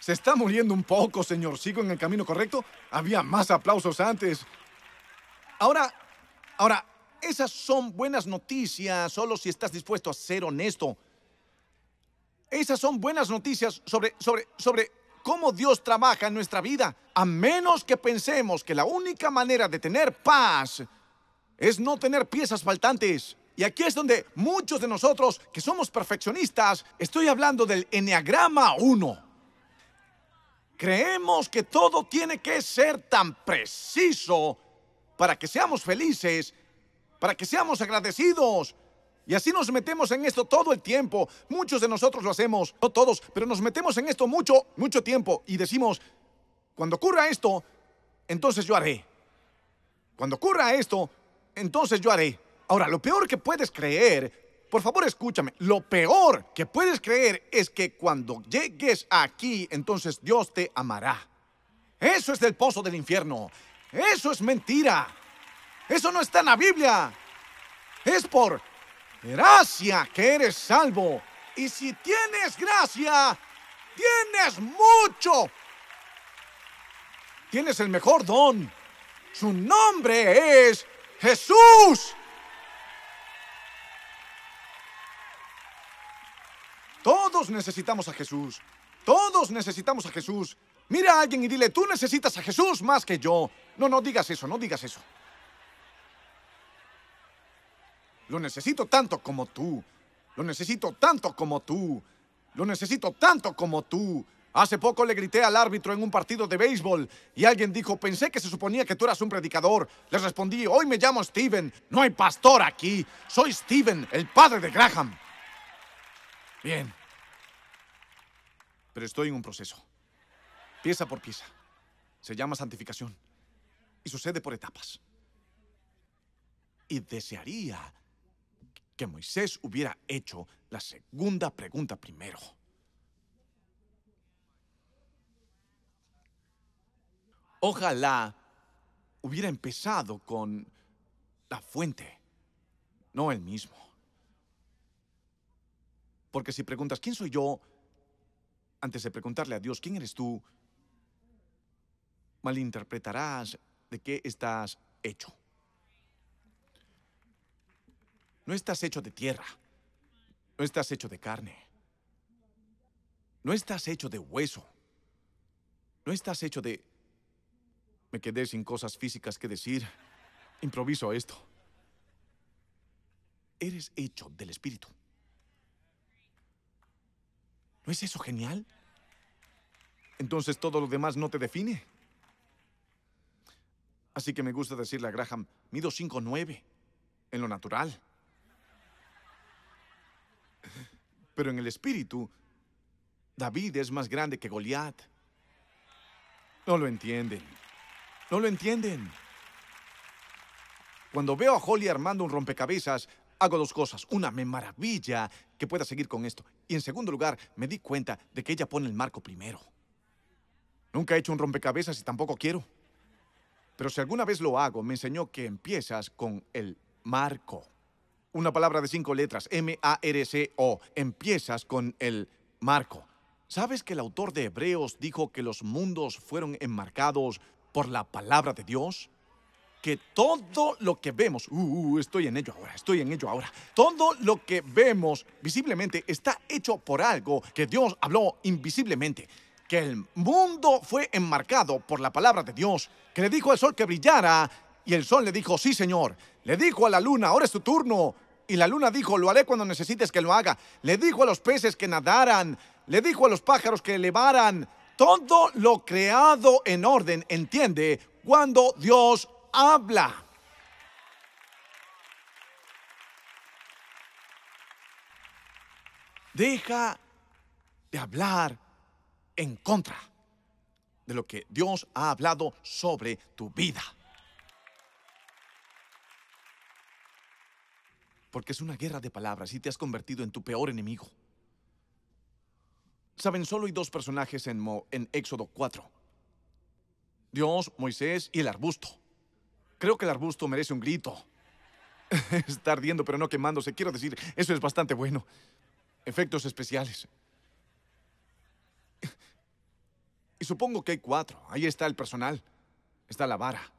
Se está muriendo un poco, señor. ¿Sigo en el camino correcto? Había más aplausos antes. Ahora, ahora, esas son buenas noticias solo si estás dispuesto a ser honesto. Esas son buenas noticias sobre, sobre, sobre cómo Dios trabaja en nuestra vida. A menos que pensemos que la única manera de tener paz es no tener piezas faltantes. Y aquí es donde muchos de nosotros que somos perfeccionistas, estoy hablando del Enneagrama 1. Creemos que todo tiene que ser tan preciso para que seamos felices, para que seamos agradecidos. Y así nos metemos en esto todo el tiempo. Muchos de nosotros lo hacemos, no todos, pero nos metemos en esto mucho, mucho tiempo y decimos, cuando ocurra esto, entonces yo haré. Cuando ocurra esto, entonces yo haré. Ahora, lo peor que puedes creer, por favor escúchame, lo peor que puedes creer es que cuando llegues aquí, entonces Dios te amará. Eso es del pozo del infierno. Eso es mentira. Eso no está en la Biblia. Es por gracia que eres salvo. Y si tienes gracia, tienes mucho. Tienes el mejor don. Su nombre es Jesús. Todos necesitamos a Jesús. Todos necesitamos a Jesús. Mira a alguien y dile, tú necesitas a Jesús más que yo. No, no digas eso, no digas eso. Lo necesito tanto como tú. Lo necesito tanto como tú. Lo necesito tanto como tú. Hace poco le grité al árbitro en un partido de béisbol y alguien dijo, pensé que se suponía que tú eras un predicador. Le respondí, hoy me llamo Steven. No hay pastor aquí. Soy Steven, el padre de Graham. Bien. Pero estoy en un proceso. Pieza por pieza. Se llama santificación. Y sucede por etapas. Y desearía que Moisés hubiera hecho la segunda pregunta primero. Ojalá hubiera empezado con la fuente, no el mismo. Porque si preguntas, ¿quién soy yo? Antes de preguntarle a Dios, ¿quién eres tú? Malinterpretarás de qué estás hecho. No estás hecho de tierra. No estás hecho de carne. No estás hecho de hueso. No estás hecho de... Me quedé sin cosas físicas que decir. Improviso esto. Eres hecho del Espíritu. ¿No es eso genial? Entonces todo lo demás no te define. Así que me gusta decirle a Graham, mido 5'9 en lo natural. Pero en el espíritu, David es más grande que Goliat. No lo entienden. No lo entienden. Cuando veo a Holly armando un rompecabezas, hago dos cosas. Una, me maravilla que pueda seguir con esto. Y en segundo lugar, me di cuenta de que ella pone el marco primero. Nunca he hecho un rompecabezas y tampoco quiero. Pero si alguna vez lo hago, me enseñó que empiezas con el marco. Una palabra de cinco letras, M-A-R-C-O. Empiezas con el marco. ¿Sabes que el autor de Hebreos dijo que los mundos fueron enmarcados por la palabra de Dios? Que todo lo que vemos, uh, uh, estoy en ello ahora, estoy en ello ahora, todo lo que vemos visiblemente está hecho por algo que Dios habló invisiblemente que el mundo fue enmarcado por la palabra de Dios, que le dijo al sol que brillara, y el sol le dijo, sí, Señor. Le dijo a la luna, ahora es tu turno. Y la luna dijo, lo haré cuando necesites que lo haga. Le dijo a los peces que nadaran. Le dijo a los pájaros que elevaran. Todo lo creado en orden entiende cuando Dios habla. Deja de hablar en contra de lo que Dios ha hablado sobre tu vida. Porque es una guerra de palabras y te has convertido en tu peor enemigo. Saben, solo hay dos personajes en, en Éxodo 4. Dios, Moisés y el arbusto. Creo que el arbusto merece un grito. Está ardiendo pero no quemándose. Quiero decir, eso es bastante bueno. Efectos especiales. Y supongo que hay cuatro. Ahí está el personal. Está la vara.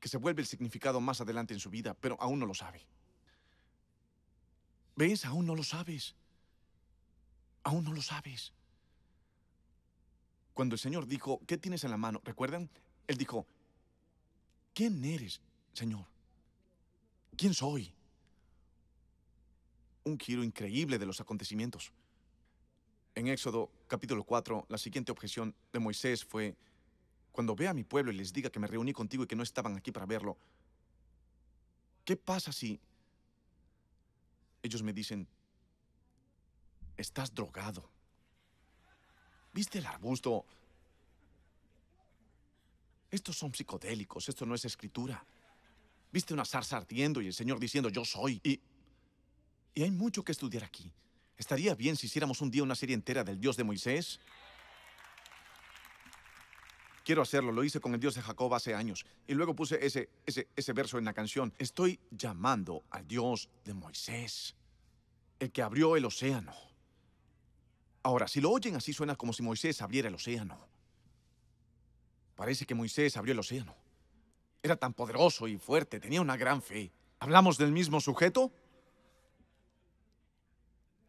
Que se vuelve el significado más adelante en su vida, pero aún no lo sabe. ¿Ves? Aún no lo sabes. Aún no lo sabes. Cuando el Señor dijo, ¿qué tienes en la mano? ¿Recuerdan? Él dijo, ¿quién eres, Señor? ¿Quién soy? Un giro increíble de los acontecimientos. En Éxodo capítulo 4, la siguiente objeción de Moisés fue, cuando vea a mi pueblo y les diga que me reuní contigo y que no estaban aquí para verlo, ¿qué pasa si ellos me dicen, estás drogado? ¿Viste el arbusto? Estos son psicodélicos, esto no es escritura. ¿Viste una zarza ardiendo y el Señor diciendo, yo soy? Y, y hay mucho que estudiar aquí. ¿Estaría bien si hiciéramos un día una serie entera del Dios de Moisés? Quiero hacerlo, lo hice con el Dios de Jacob hace años. Y luego puse ese, ese, ese verso en la canción. Estoy llamando al Dios de Moisés, el que abrió el océano. Ahora, si lo oyen así suena como si Moisés abriera el océano. Parece que Moisés abrió el océano. Era tan poderoso y fuerte, tenía una gran fe. ¿Hablamos del mismo sujeto?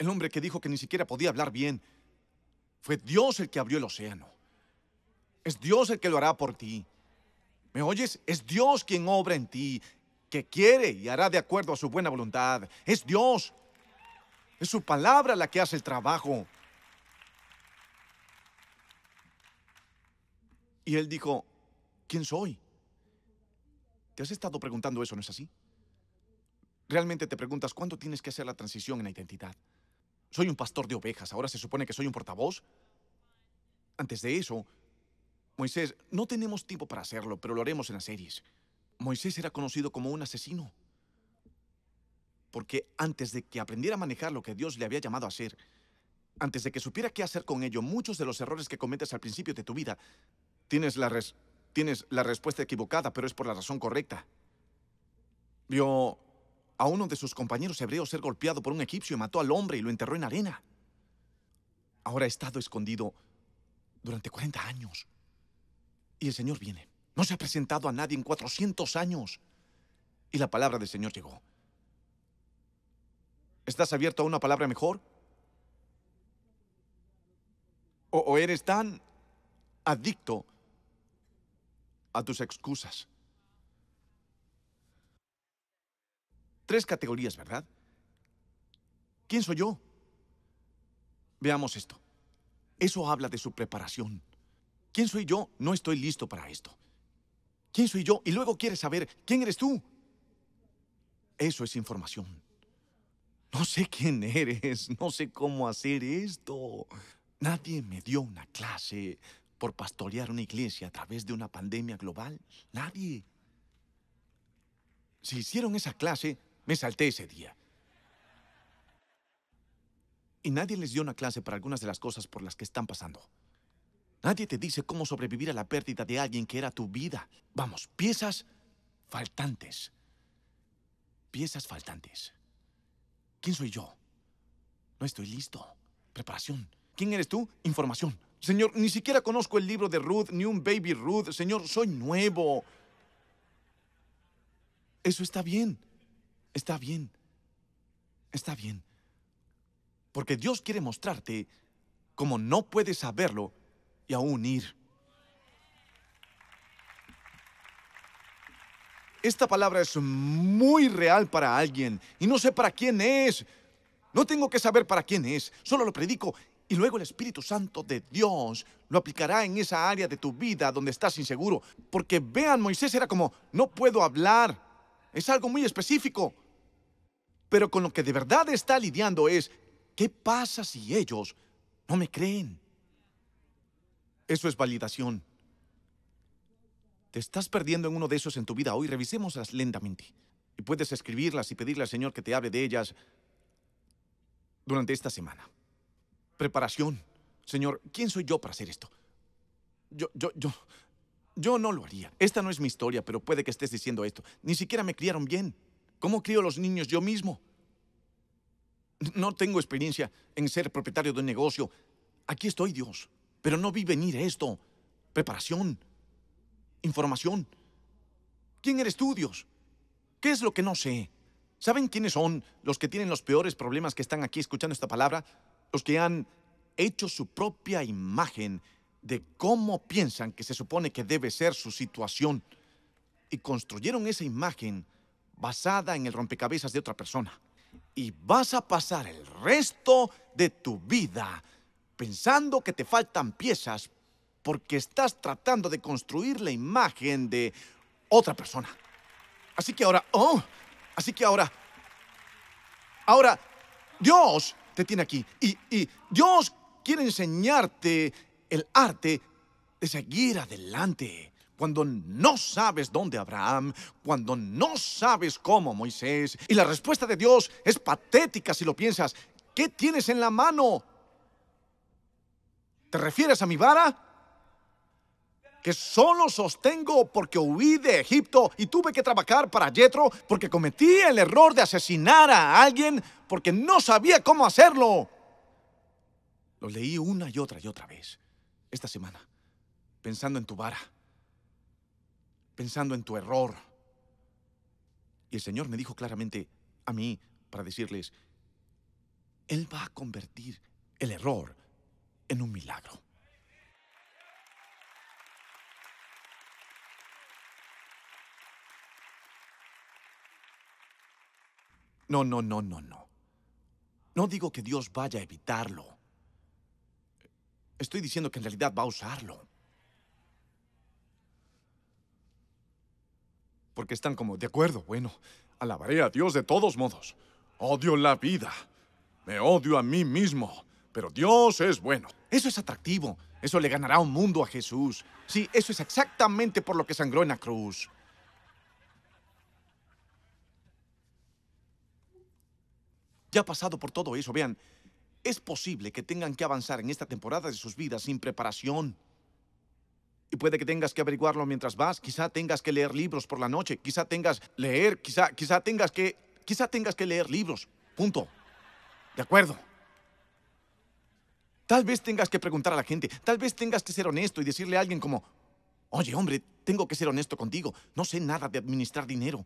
el hombre que dijo que ni siquiera podía hablar bien, fue Dios el que abrió el océano. Es Dios el que lo hará por ti. ¿Me oyes? Es Dios quien obra en ti, que quiere y hará de acuerdo a su buena voluntad. Es Dios. Es su palabra la que hace el trabajo. Y él dijo, ¿quién soy? ¿Te has estado preguntando eso, no es así? Realmente te preguntas cuándo tienes que hacer la transición en la identidad. Soy un pastor de ovejas, ahora se supone que soy un portavoz. Antes de eso, Moisés, no tenemos tiempo para hacerlo, pero lo haremos en las series. Moisés era conocido como un asesino. Porque antes de que aprendiera a manejar lo que Dios le había llamado a hacer, antes de que supiera qué hacer con ello, muchos de los errores que cometes al principio de tu vida, tienes la, tienes la respuesta equivocada, pero es por la razón correcta. Vio a uno de sus compañeros hebreos ser golpeado por un egipcio y mató al hombre y lo enterró en arena. Ahora ha estado escondido durante 40 años. Y el Señor viene. No se ha presentado a nadie en 400 años. Y la palabra del Señor llegó. ¿Estás abierto a una palabra mejor? ¿O, eres tan adicto a tus excusas? Tres categorías, ¿verdad? ¿Quién soy yo? Veamos esto. Eso habla de su preparación. ¿Quién soy yo? No estoy listo para esto. ¿Quién soy yo? Y luego quieres saber, ¿quién eres tú? Eso es información. No sé quién eres, no sé cómo hacer esto. Nadie me dio una clase por pastorear una iglesia a través de una pandemia global. Nadie. Si hicieron esa clase, me salté ese día. Y nadie les dio una clase para algunas de las cosas por las que están pasando. Nadie te dice cómo sobrevivir a la pérdida de alguien que era tu vida. Vamos, piezas faltantes. Piezas faltantes. ¿Quién soy yo? No estoy listo. Preparación. ¿Quién eres tú? Información. Señor, ni siquiera conozco el libro de Ruth, ni un baby Ruth. Señor, soy nuevo. Eso está bien. Está bien. Está bien. Porque Dios quiere mostrarte cómo no puedes saberlo y aún ir. Esta palabra es muy real para alguien y no sé para quién es. No tengo que saber para quién es, solo lo predico y luego el Espíritu Santo de Dios lo aplicará en esa área de tu vida donde estás inseguro. Porque vean, Moisés era como, no puedo hablar. Es algo muy específico. Pero con lo que de verdad está lidiando es, ¿Qué pasa si ellos no me creen? Eso es validación. Te estás perdiendo en uno de esos en tu vida hoy. Revisémoslas lentamente. Y puedes escribirlas y pedirle al Señor que te hable de ellas durante esta semana. Preparación. Señor, ¿quién soy yo para hacer esto? Yo, yo, yo, yo no lo haría. Esta no es mi historia, pero puede que estés diciendo esto. Ni siquiera me criaron bien. ¿Cómo crío los niños yo mismo? No tengo experiencia en ser propietario de un negocio. Aquí estoy, Dios. Pero no vi venir esto. Preparación. Información. ¿Quién eres tú, Dios? ¿Qué es lo que no sé? ¿Saben quiénes son los que tienen los peores problemas que están aquí escuchando esta palabra? Los que han hecho su propia imagen de cómo piensan que se supone que debe ser su situación y construyeron esa imagen basada en el rompecabezas de otra persona y vas a pasar el resto de tu vida pensando que te faltan piezas porque estás tratando de construir la imagen de otra persona. Así que ahora, oh, así que ahora, ahora, Dios te tiene aquí y, y Dios quiere enseñarte el arte de seguir adelante cuando no sabes dónde Abraham, cuando no sabes cómo Moisés. Y la respuesta de Dios es patética si lo piensas. ¿Qué tienes en la mano? ¿Te refieres a mi vara? Que solo sostengo porque huí de Egipto y tuve que trabajar para Yetro porque cometí el error de asesinar a alguien porque no sabía cómo hacerlo. Lo leí una y otra y otra vez esta semana, pensando en tu vara pensando en tu error. Y el Señor me dijo claramente a mí para decirles, Él va a convertir el error en un milagro. No, no, no, no, no. No digo que Dios vaya a evitarlo. Estoy diciendo que en realidad va a usarlo. porque están como, de acuerdo, bueno, alabaré a Dios de todos modos. Odio la vida. Me odio a mí mismo. Pero Dios es bueno. Eso es atractivo. Eso le ganará un mundo a Jesús. Sí, eso es exactamente por lo que sangró en la cruz. Ya ha pasado por todo eso. Vean, es posible que tengan que avanzar en esta temporada de sus vidas sin preparación. Y puede que tengas que averiguarlo mientras vas, quizá tengas que leer libros por la noche, quizá tengas leer, quizá, quizá tengas que, quizá tengas que leer libros. Punto. De acuerdo. Tal vez tengas que preguntar a la gente, tal vez tengas que ser honesto y decirle a alguien como, oye hombre, tengo que ser honesto contigo, no sé nada de administrar dinero.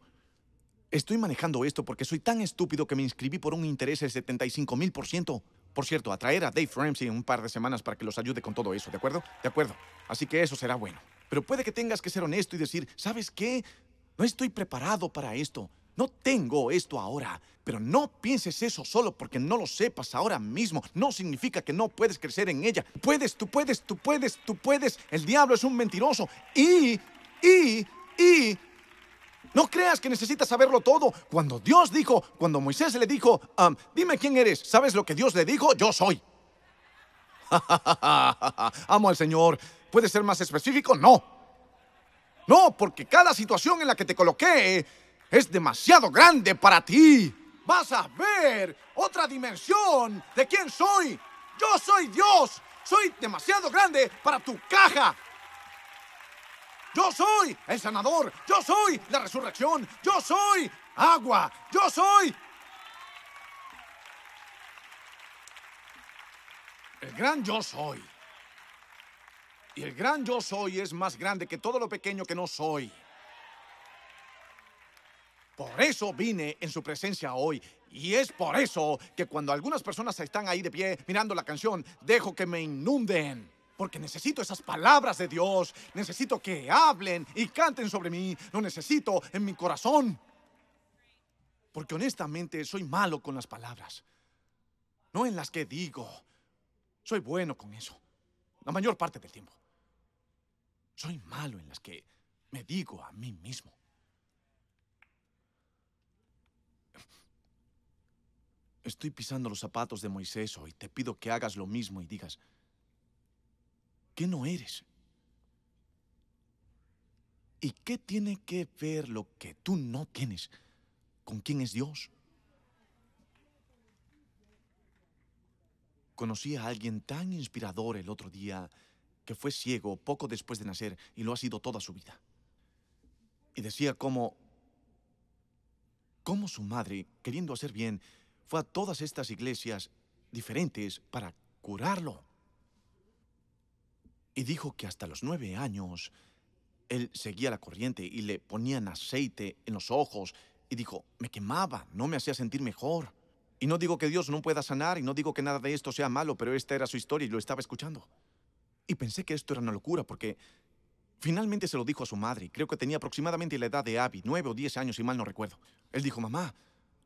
Estoy manejando esto porque soy tan estúpido que me inscribí por un interés del 75 mil por ciento. Por cierto, atraer a Dave Ramsey en un par de semanas para que los ayude con todo eso, ¿de acuerdo? De acuerdo. Así que eso será bueno. Pero puede que tengas que ser honesto y decir, ¿sabes qué? No estoy preparado para esto. No tengo esto ahora. Pero no pienses eso solo porque no lo sepas ahora mismo. No significa que no puedes crecer en ella. Puedes, tú puedes, tú puedes, tú puedes. El diablo es un mentiroso. Y, y, y no creas que necesitas saberlo todo. Cuando Dios dijo, cuando Moisés le dijo, dime quién eres, ¿sabes lo que Dios le dijo? Yo soy. Amo al Señor. ¿Puede ser más específico? No. No, porque cada situación en la que te coloqué es demasiado grande para ti. Vas a ver otra dimensión de quién soy. Yo soy Dios. Soy demasiado grande para tu caja. Yo soy el sanador. Yo soy la resurrección. Yo soy agua. Yo soy... El gran yo soy. Y el gran yo soy es más grande que todo lo pequeño que no soy. Por eso vine en su presencia hoy. Y es por eso que cuando algunas personas están ahí de pie mirando la canción, dejo que me inunden. Porque necesito esas palabras de Dios. Necesito que hablen y canten sobre mí. Lo necesito en mi corazón. Porque honestamente soy malo con las palabras. No en las que digo. Soy bueno con eso. La mayor parte del tiempo. Soy malo en las que me digo a mí mismo. Estoy pisando los zapatos de Moisés hoy. Te pido que hagas lo mismo y digas, ¿Qué no eres? ¿Y qué tiene que ver lo que tú no tienes con quién es Dios? Conocí a alguien tan inspirador el otro día que fue ciego poco después de nacer y lo ha sido toda su vida. Y decía cómo, cómo su madre, queriendo hacer bien, fue a todas estas iglesias diferentes para curarlo y dijo que hasta los nueve años él seguía la corriente y le ponían aceite en los ojos y dijo, me quemaba, no me hacía sentir mejor. Y no digo que Dios no pueda sanar y no digo que nada de esto sea malo, pero esta era su historia y lo estaba escuchando. Y pensé que esto era una locura porque finalmente se lo dijo a su madre. Creo que tenía aproximadamente la edad de Abby, nueve o diez años, si mal no recuerdo. Él dijo, mamá,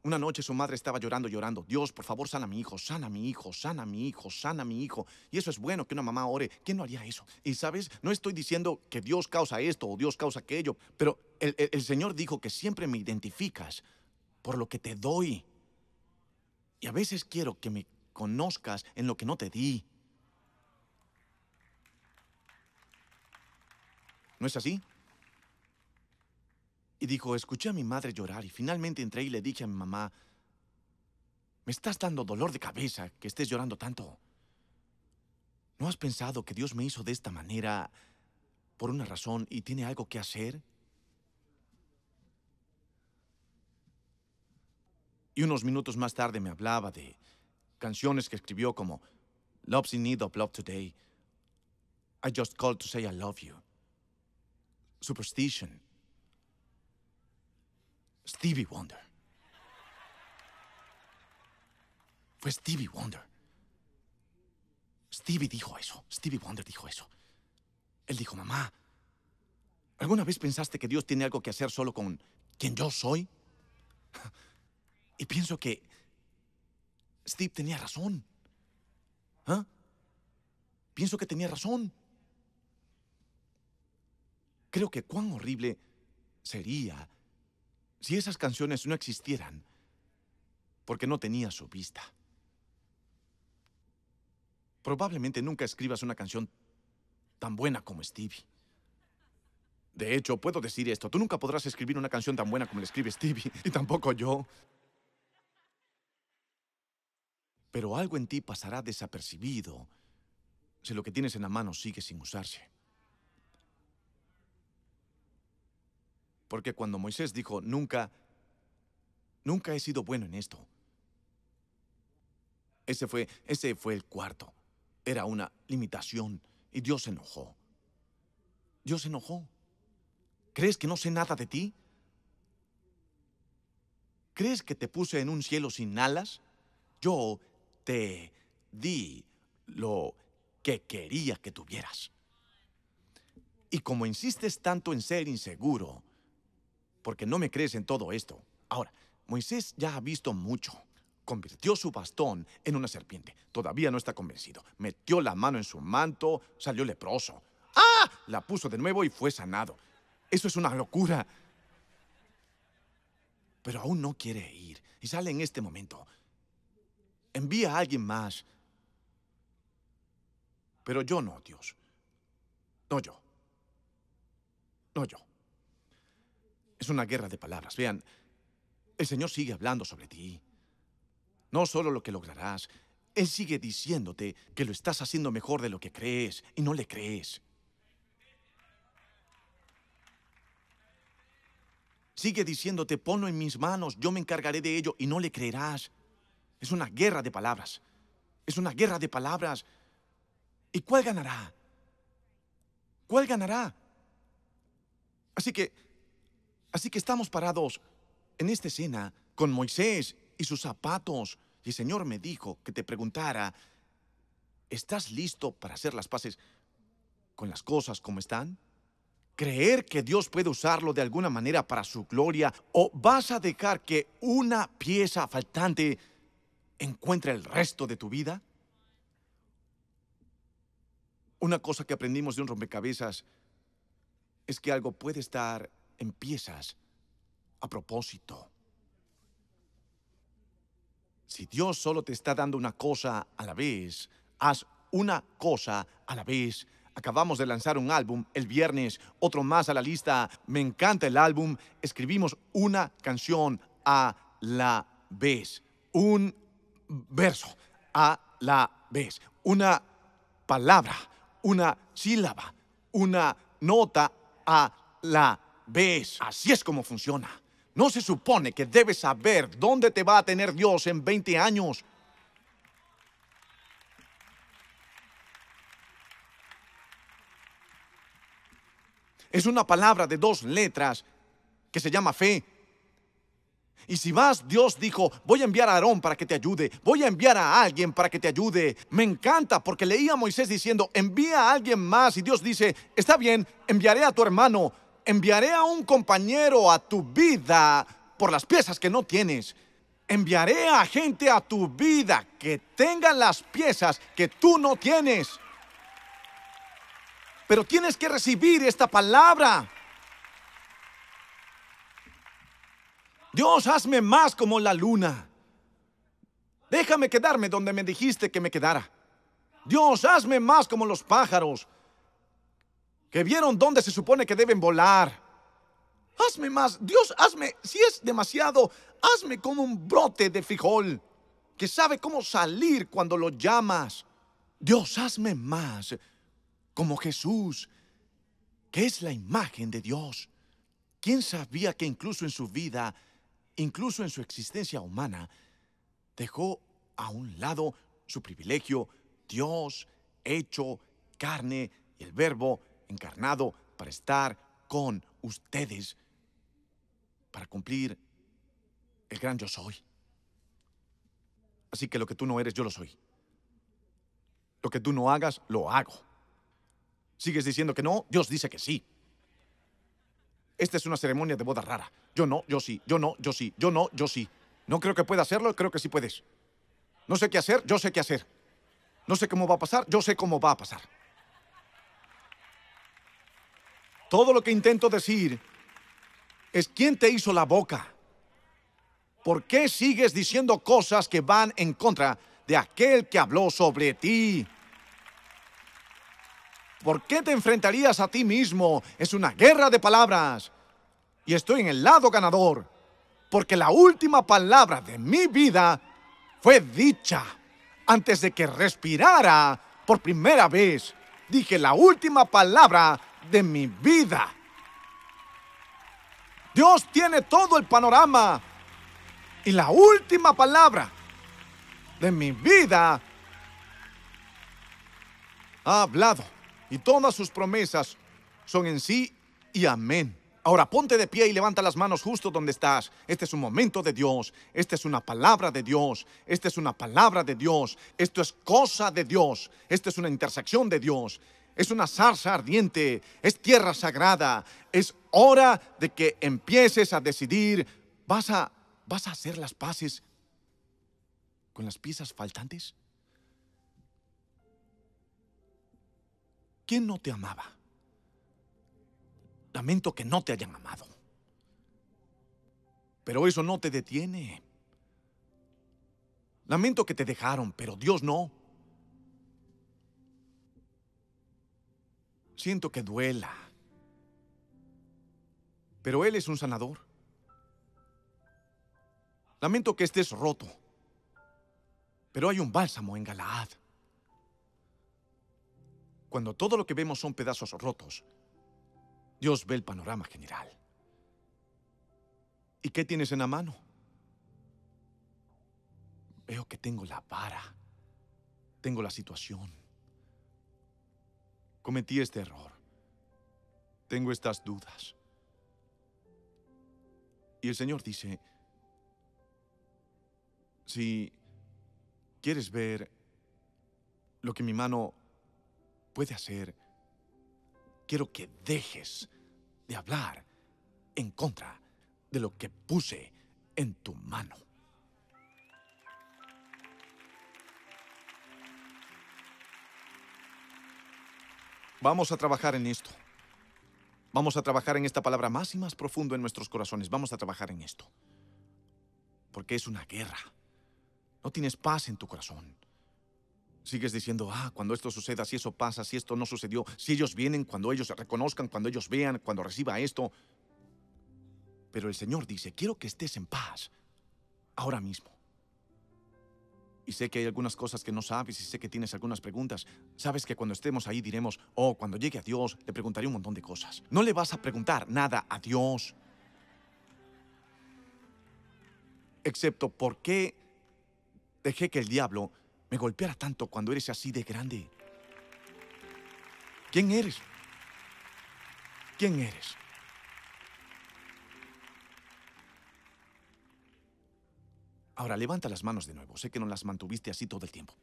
una noche su madre estaba llorando, llorando. Dios, por favor, sana a mi hijo, sana a mi hijo, sana a mi hijo, sana a mi hijo. Y eso es bueno que una mamá ore. ¿Quién no haría eso? Y sabes, no estoy diciendo que Dios causa esto o Dios causa aquello, pero el, el Señor dijo que siempre me identificas por lo que te doy. Y a veces quiero que me conozcas en lo que no te di. ¿No es así? Y dijo, escuché a mi madre llorar y finalmente entré y le dije a mi mamá, me estás dando dolor de cabeza que estés llorando tanto. ¿No has pensado que Dios me hizo de esta manera por una razón y tiene algo que hacer? Y unos minutos más tarde me hablaba de canciones que escribió como Love's in need of love today. I just called to say I love you. Superstition. Stevie Wonder. Fue Stevie Wonder. Stevie dijo eso. Stevie Wonder dijo eso. Él dijo, mamá, ¿alguna vez pensaste que Dios tiene algo que hacer solo con quien yo soy? Y pienso que Steve tenía razón. ¿Ah? Pienso que tenía razón. Creo que cuán horrible sería si esas canciones no existieran, porque no tenía su vista. Probablemente nunca escribas una canción tan buena como Stevie. De hecho, puedo decir esto, tú nunca podrás escribir una canción tan buena como la escribe Stevie, y tampoco yo. Pero algo en ti pasará desapercibido si lo que tienes en la mano sigue sin usarse. Porque cuando Moisés dijo, nunca, nunca he sido bueno en esto. Ese fue, ese fue el cuarto. Era una limitación y Dios se enojó. Dios se enojó. ¿Crees que no sé nada de ti? ¿Crees que te puse en un cielo sin alas? Yo te di lo que quería que tuvieras. Y como insistes tanto en ser inseguro, porque no me crees en todo esto. Ahora, Moisés ya ha visto mucho. Convirtió su bastón en una serpiente. Todavía no está convencido. Metió la mano en su manto, salió leproso. ¡Ah! La puso de nuevo y fue sanado. Eso es una locura. Pero aún no quiere ir. Y sale en este momento. Envía a alguien más. Pero yo no, Dios. No yo. No yo. Una guerra de palabras. Vean, el Señor sigue hablando sobre ti. No solo lo que lograrás, Él sigue diciéndote que lo estás haciendo mejor de lo que crees y no le crees. Sigue diciéndote, ponlo en mis manos, yo me encargaré de ello y no le creerás. Es una guerra de palabras. Es una guerra de palabras. ¿Y cuál ganará? ¿Cuál ganará? Así que Así que estamos parados en esta escena con Moisés y sus zapatos. Y el Señor me dijo que te preguntara, ¿estás listo para hacer las paces con las cosas como están? ¿Creer que Dios puede usarlo de alguna manera para su gloria? ¿O vas a dejar que una pieza faltante encuentre el resto de tu vida? Una cosa que aprendimos de un rompecabezas es que algo puede estar empiezas a propósito. Si Dios solo te está dando una cosa a la vez, haz una cosa a la vez. Acabamos de lanzar un álbum el viernes, otro más a la lista. Me encanta el álbum. Escribimos una canción a la vez. Un verso a la vez. Una palabra, una sílaba, una nota a la vez ¿Ves? Así es como funciona. No se supone que debes saber dónde te va a tener Dios en 20 años. Es una palabra de dos letras que se llama fe. Y si vas, Dios dijo, voy a enviar a Aarón para que te ayude, voy a enviar a alguien para que te ayude. Me encanta porque leía a Moisés diciendo, envía a alguien más. Y Dios dice, está bien, enviaré a tu hermano enviaré a un compañero a tu vida por las piezas que no tienes. Enviaré a gente a tu vida que tengan las piezas que tú no tienes. Pero tienes que recibir esta palabra. Dios, hazme más como la luna. Déjame quedarme donde me dijiste que me quedara. Dios, hazme más como los pájaros que vieron dónde se supone que deben volar. Hazme más, Dios, hazme, si es demasiado, hazme como un brote de frijol que sabe cómo salir cuando lo llamas. Dios, hazme más como Jesús, que es la imagen de Dios. ¿Quién sabía que incluso en su vida, incluso en su existencia humana, dejó a un lado su privilegio, Dios hecho carne y el verbo encarnado para estar con ustedes, para cumplir el gran yo soy. Así que lo que tú no eres, yo lo soy. Lo que tú no hagas, lo hago. ¿Sigues diciendo que no? Dios dice que sí. Esta es una ceremonia de boda rara. Yo no, yo sí, yo no, yo sí, yo no, yo sí. No creo que pueda hacerlo, creo que sí puedes. No sé qué hacer, yo sé qué hacer. No sé cómo va a pasar, yo sé cómo va a pasar. Todo lo que intento decir es quién te hizo la boca. ¿Por qué sigues diciendo cosas que van en contra de aquel que habló sobre ti? ¿Por qué te enfrentarías a ti mismo? Es una guerra de palabras. Y estoy en el lado ganador. Porque la última palabra de mi vida fue dicha. antes de que respirara por primera vez, dije la última palabra de mi vida. Dios tiene todo el panorama y la última palabra de mi vida ha hablado y todas sus promesas son en sí y amén. Ahora ponte de pie y levanta las manos justo donde estás. Este es un momento de Dios. Esta es una palabra de Dios. Esta es una palabra de Dios. Esto es cosa de Dios. Esta es una intersección de Dios. Es una zarza ardiente. Es tierra sagrada. Es hora de que empieces a decidir. ¿Vas a, vas a hacer las paces con las piezas faltantes? ¿Quién no te amaba? Lamento que no te hayan amado. Pero eso no te detiene. Lamento que te dejaron, pero Dios no. Siento que duela. Pero Él es un sanador. Lamento que estés roto. Pero hay un bálsamo en Galaad. Cuando todo lo que vemos son pedazos rotos, Dios ve el panorama general. ¿Y qué tienes en la mano? Veo que tengo la vara. Tengo la situación. Cometí este error. Tengo estas dudas. Y el Señor dice, si quieres ver lo que mi mano puede hacer, quiero que dejes de hablar en contra de lo que puse en tu mano. Vamos a trabajar en esto. Vamos a trabajar en esta palabra más y más profundo en nuestros corazones. Vamos a trabajar en esto. Porque es una guerra. No tienes paz en tu corazón. Sigues diciendo, ah, cuando esto suceda, si eso pasa, si esto no sucedió, si ellos vienen, cuando ellos reconozcan, cuando ellos vean, cuando reciba esto. Pero el Señor dice, quiero que estés en paz, ahora mismo. Y sé que hay algunas cosas que no sabes y sé que tienes algunas preguntas. Sabes que cuando estemos ahí diremos, oh, cuando llegue a Dios, le preguntaré un montón de cosas. No le vas a preguntar nada a Dios. Excepto por qué dejé que el diablo me golpeara tanto cuando eres así de grande? ¿Quién eres? ¿Quién eres? Ahora levanta las manos de nuevo. Sé que no las mantuviste así todo el tiempo.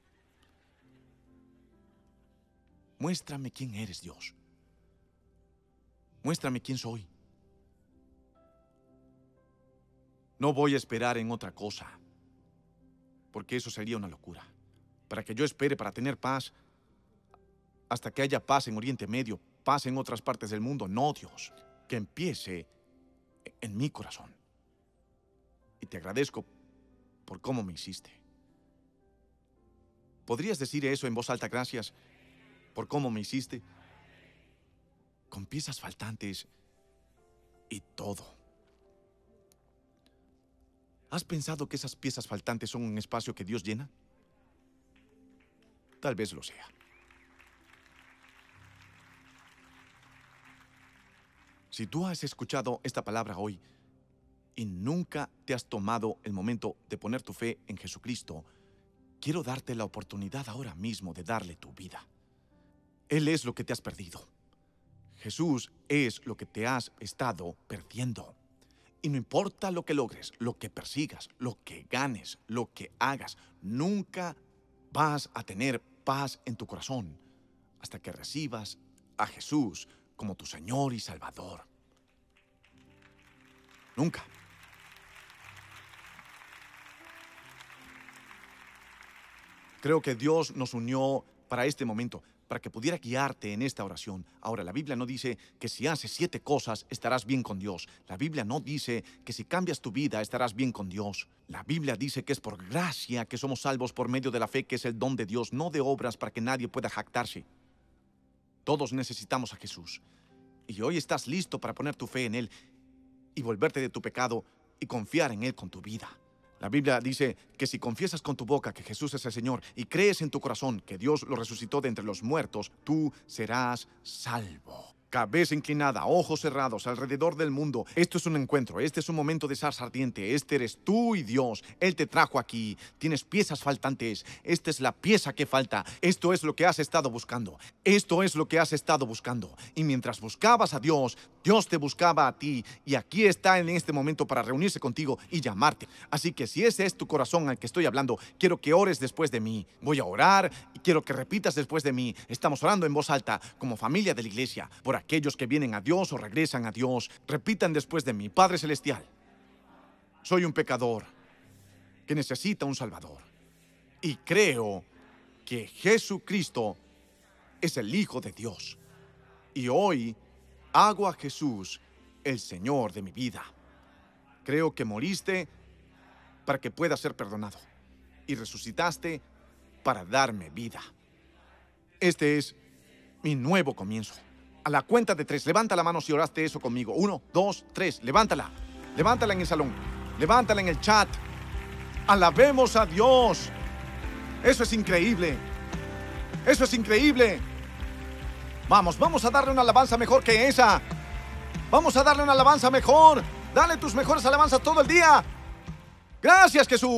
Muéstrame quién eres, Dios. Muéstrame quién soy. No voy a esperar en otra cosa, porque eso sería una locura para que yo espere para tener paz hasta que haya paz en Oriente Medio, paz en otras partes del mundo. No, Dios, que empiece en mi corazón. Y te agradezco por cómo me hiciste. ¿Podrías decir eso en voz alta, gracias, por cómo me hiciste? Con piezas faltantes y todo. ¿Has pensado que esas piezas faltantes son un espacio que Dios llena? Tal vez lo sea. Si tú has escuchado esta palabra hoy y nunca te has tomado el momento de poner tu fe en Jesucristo, quiero darte la oportunidad ahora mismo de darle tu vida. Él es lo que te has perdido. Jesús es lo que te has estado perdiendo. Y no importa lo que logres, lo que persigas, lo que ganes, lo que hagas, nunca vas a tener paz en tu corazón hasta que recibas a Jesús como tu Señor y Salvador. Nunca. Creo que Dios nos unió para este momento para que pudiera guiarte en esta oración. Ahora, la Biblia no dice que si haces siete cosas estarás bien con Dios. La Biblia no dice que si cambias tu vida estarás bien con Dios. La Biblia dice que es por gracia que somos salvos por medio de la fe, que es el don de Dios, no de obras para que nadie pueda jactarse. Todos necesitamos a Jesús. Y hoy estás listo para poner tu fe en Él y volverte de tu pecado y confiar en Él con tu vida. La Biblia dice que si confiesas con tu boca que Jesús es el Señor y crees en tu corazón que Dios lo resucitó de entre los muertos, tú serás salvo cabeza inclinada, ojos cerrados, alrededor del mundo. Esto es un encuentro, este es un momento de salsa ardiente. Este eres tú y Dios. Él te trajo aquí. Tienes piezas faltantes. Esta es la pieza que falta. Esto es lo que has estado buscando. Esto es lo que has estado buscando. Y mientras buscabas a Dios, Dios te buscaba a ti. Y aquí está en este momento para reunirse contigo y llamarte. Así que si ese es tu corazón al que estoy hablando, quiero que ores después de mí. Voy a orar y quiero que repitas después de mí. Estamos orando en voz alta como familia de la iglesia. Por aquellos que vienen a Dios o regresan a Dios, repitan después de mí, Padre Celestial, soy un pecador que necesita un Salvador. Y creo que Jesucristo es el Hijo de Dios. Y hoy hago a Jesús el Señor de mi vida. Creo que moriste para que pueda ser perdonado. Y resucitaste para darme vida. Este es mi nuevo comienzo. A la cuenta de tres, levanta la mano si oraste eso conmigo. Uno, dos, tres, levántala. Levántala en el salón. Levántala en el chat. Alabemos a Dios. Eso es increíble. Eso es increíble. Vamos, vamos a darle una alabanza mejor que esa. Vamos a darle una alabanza mejor. Dale tus mejores alabanzas todo el día. Gracias, Jesús.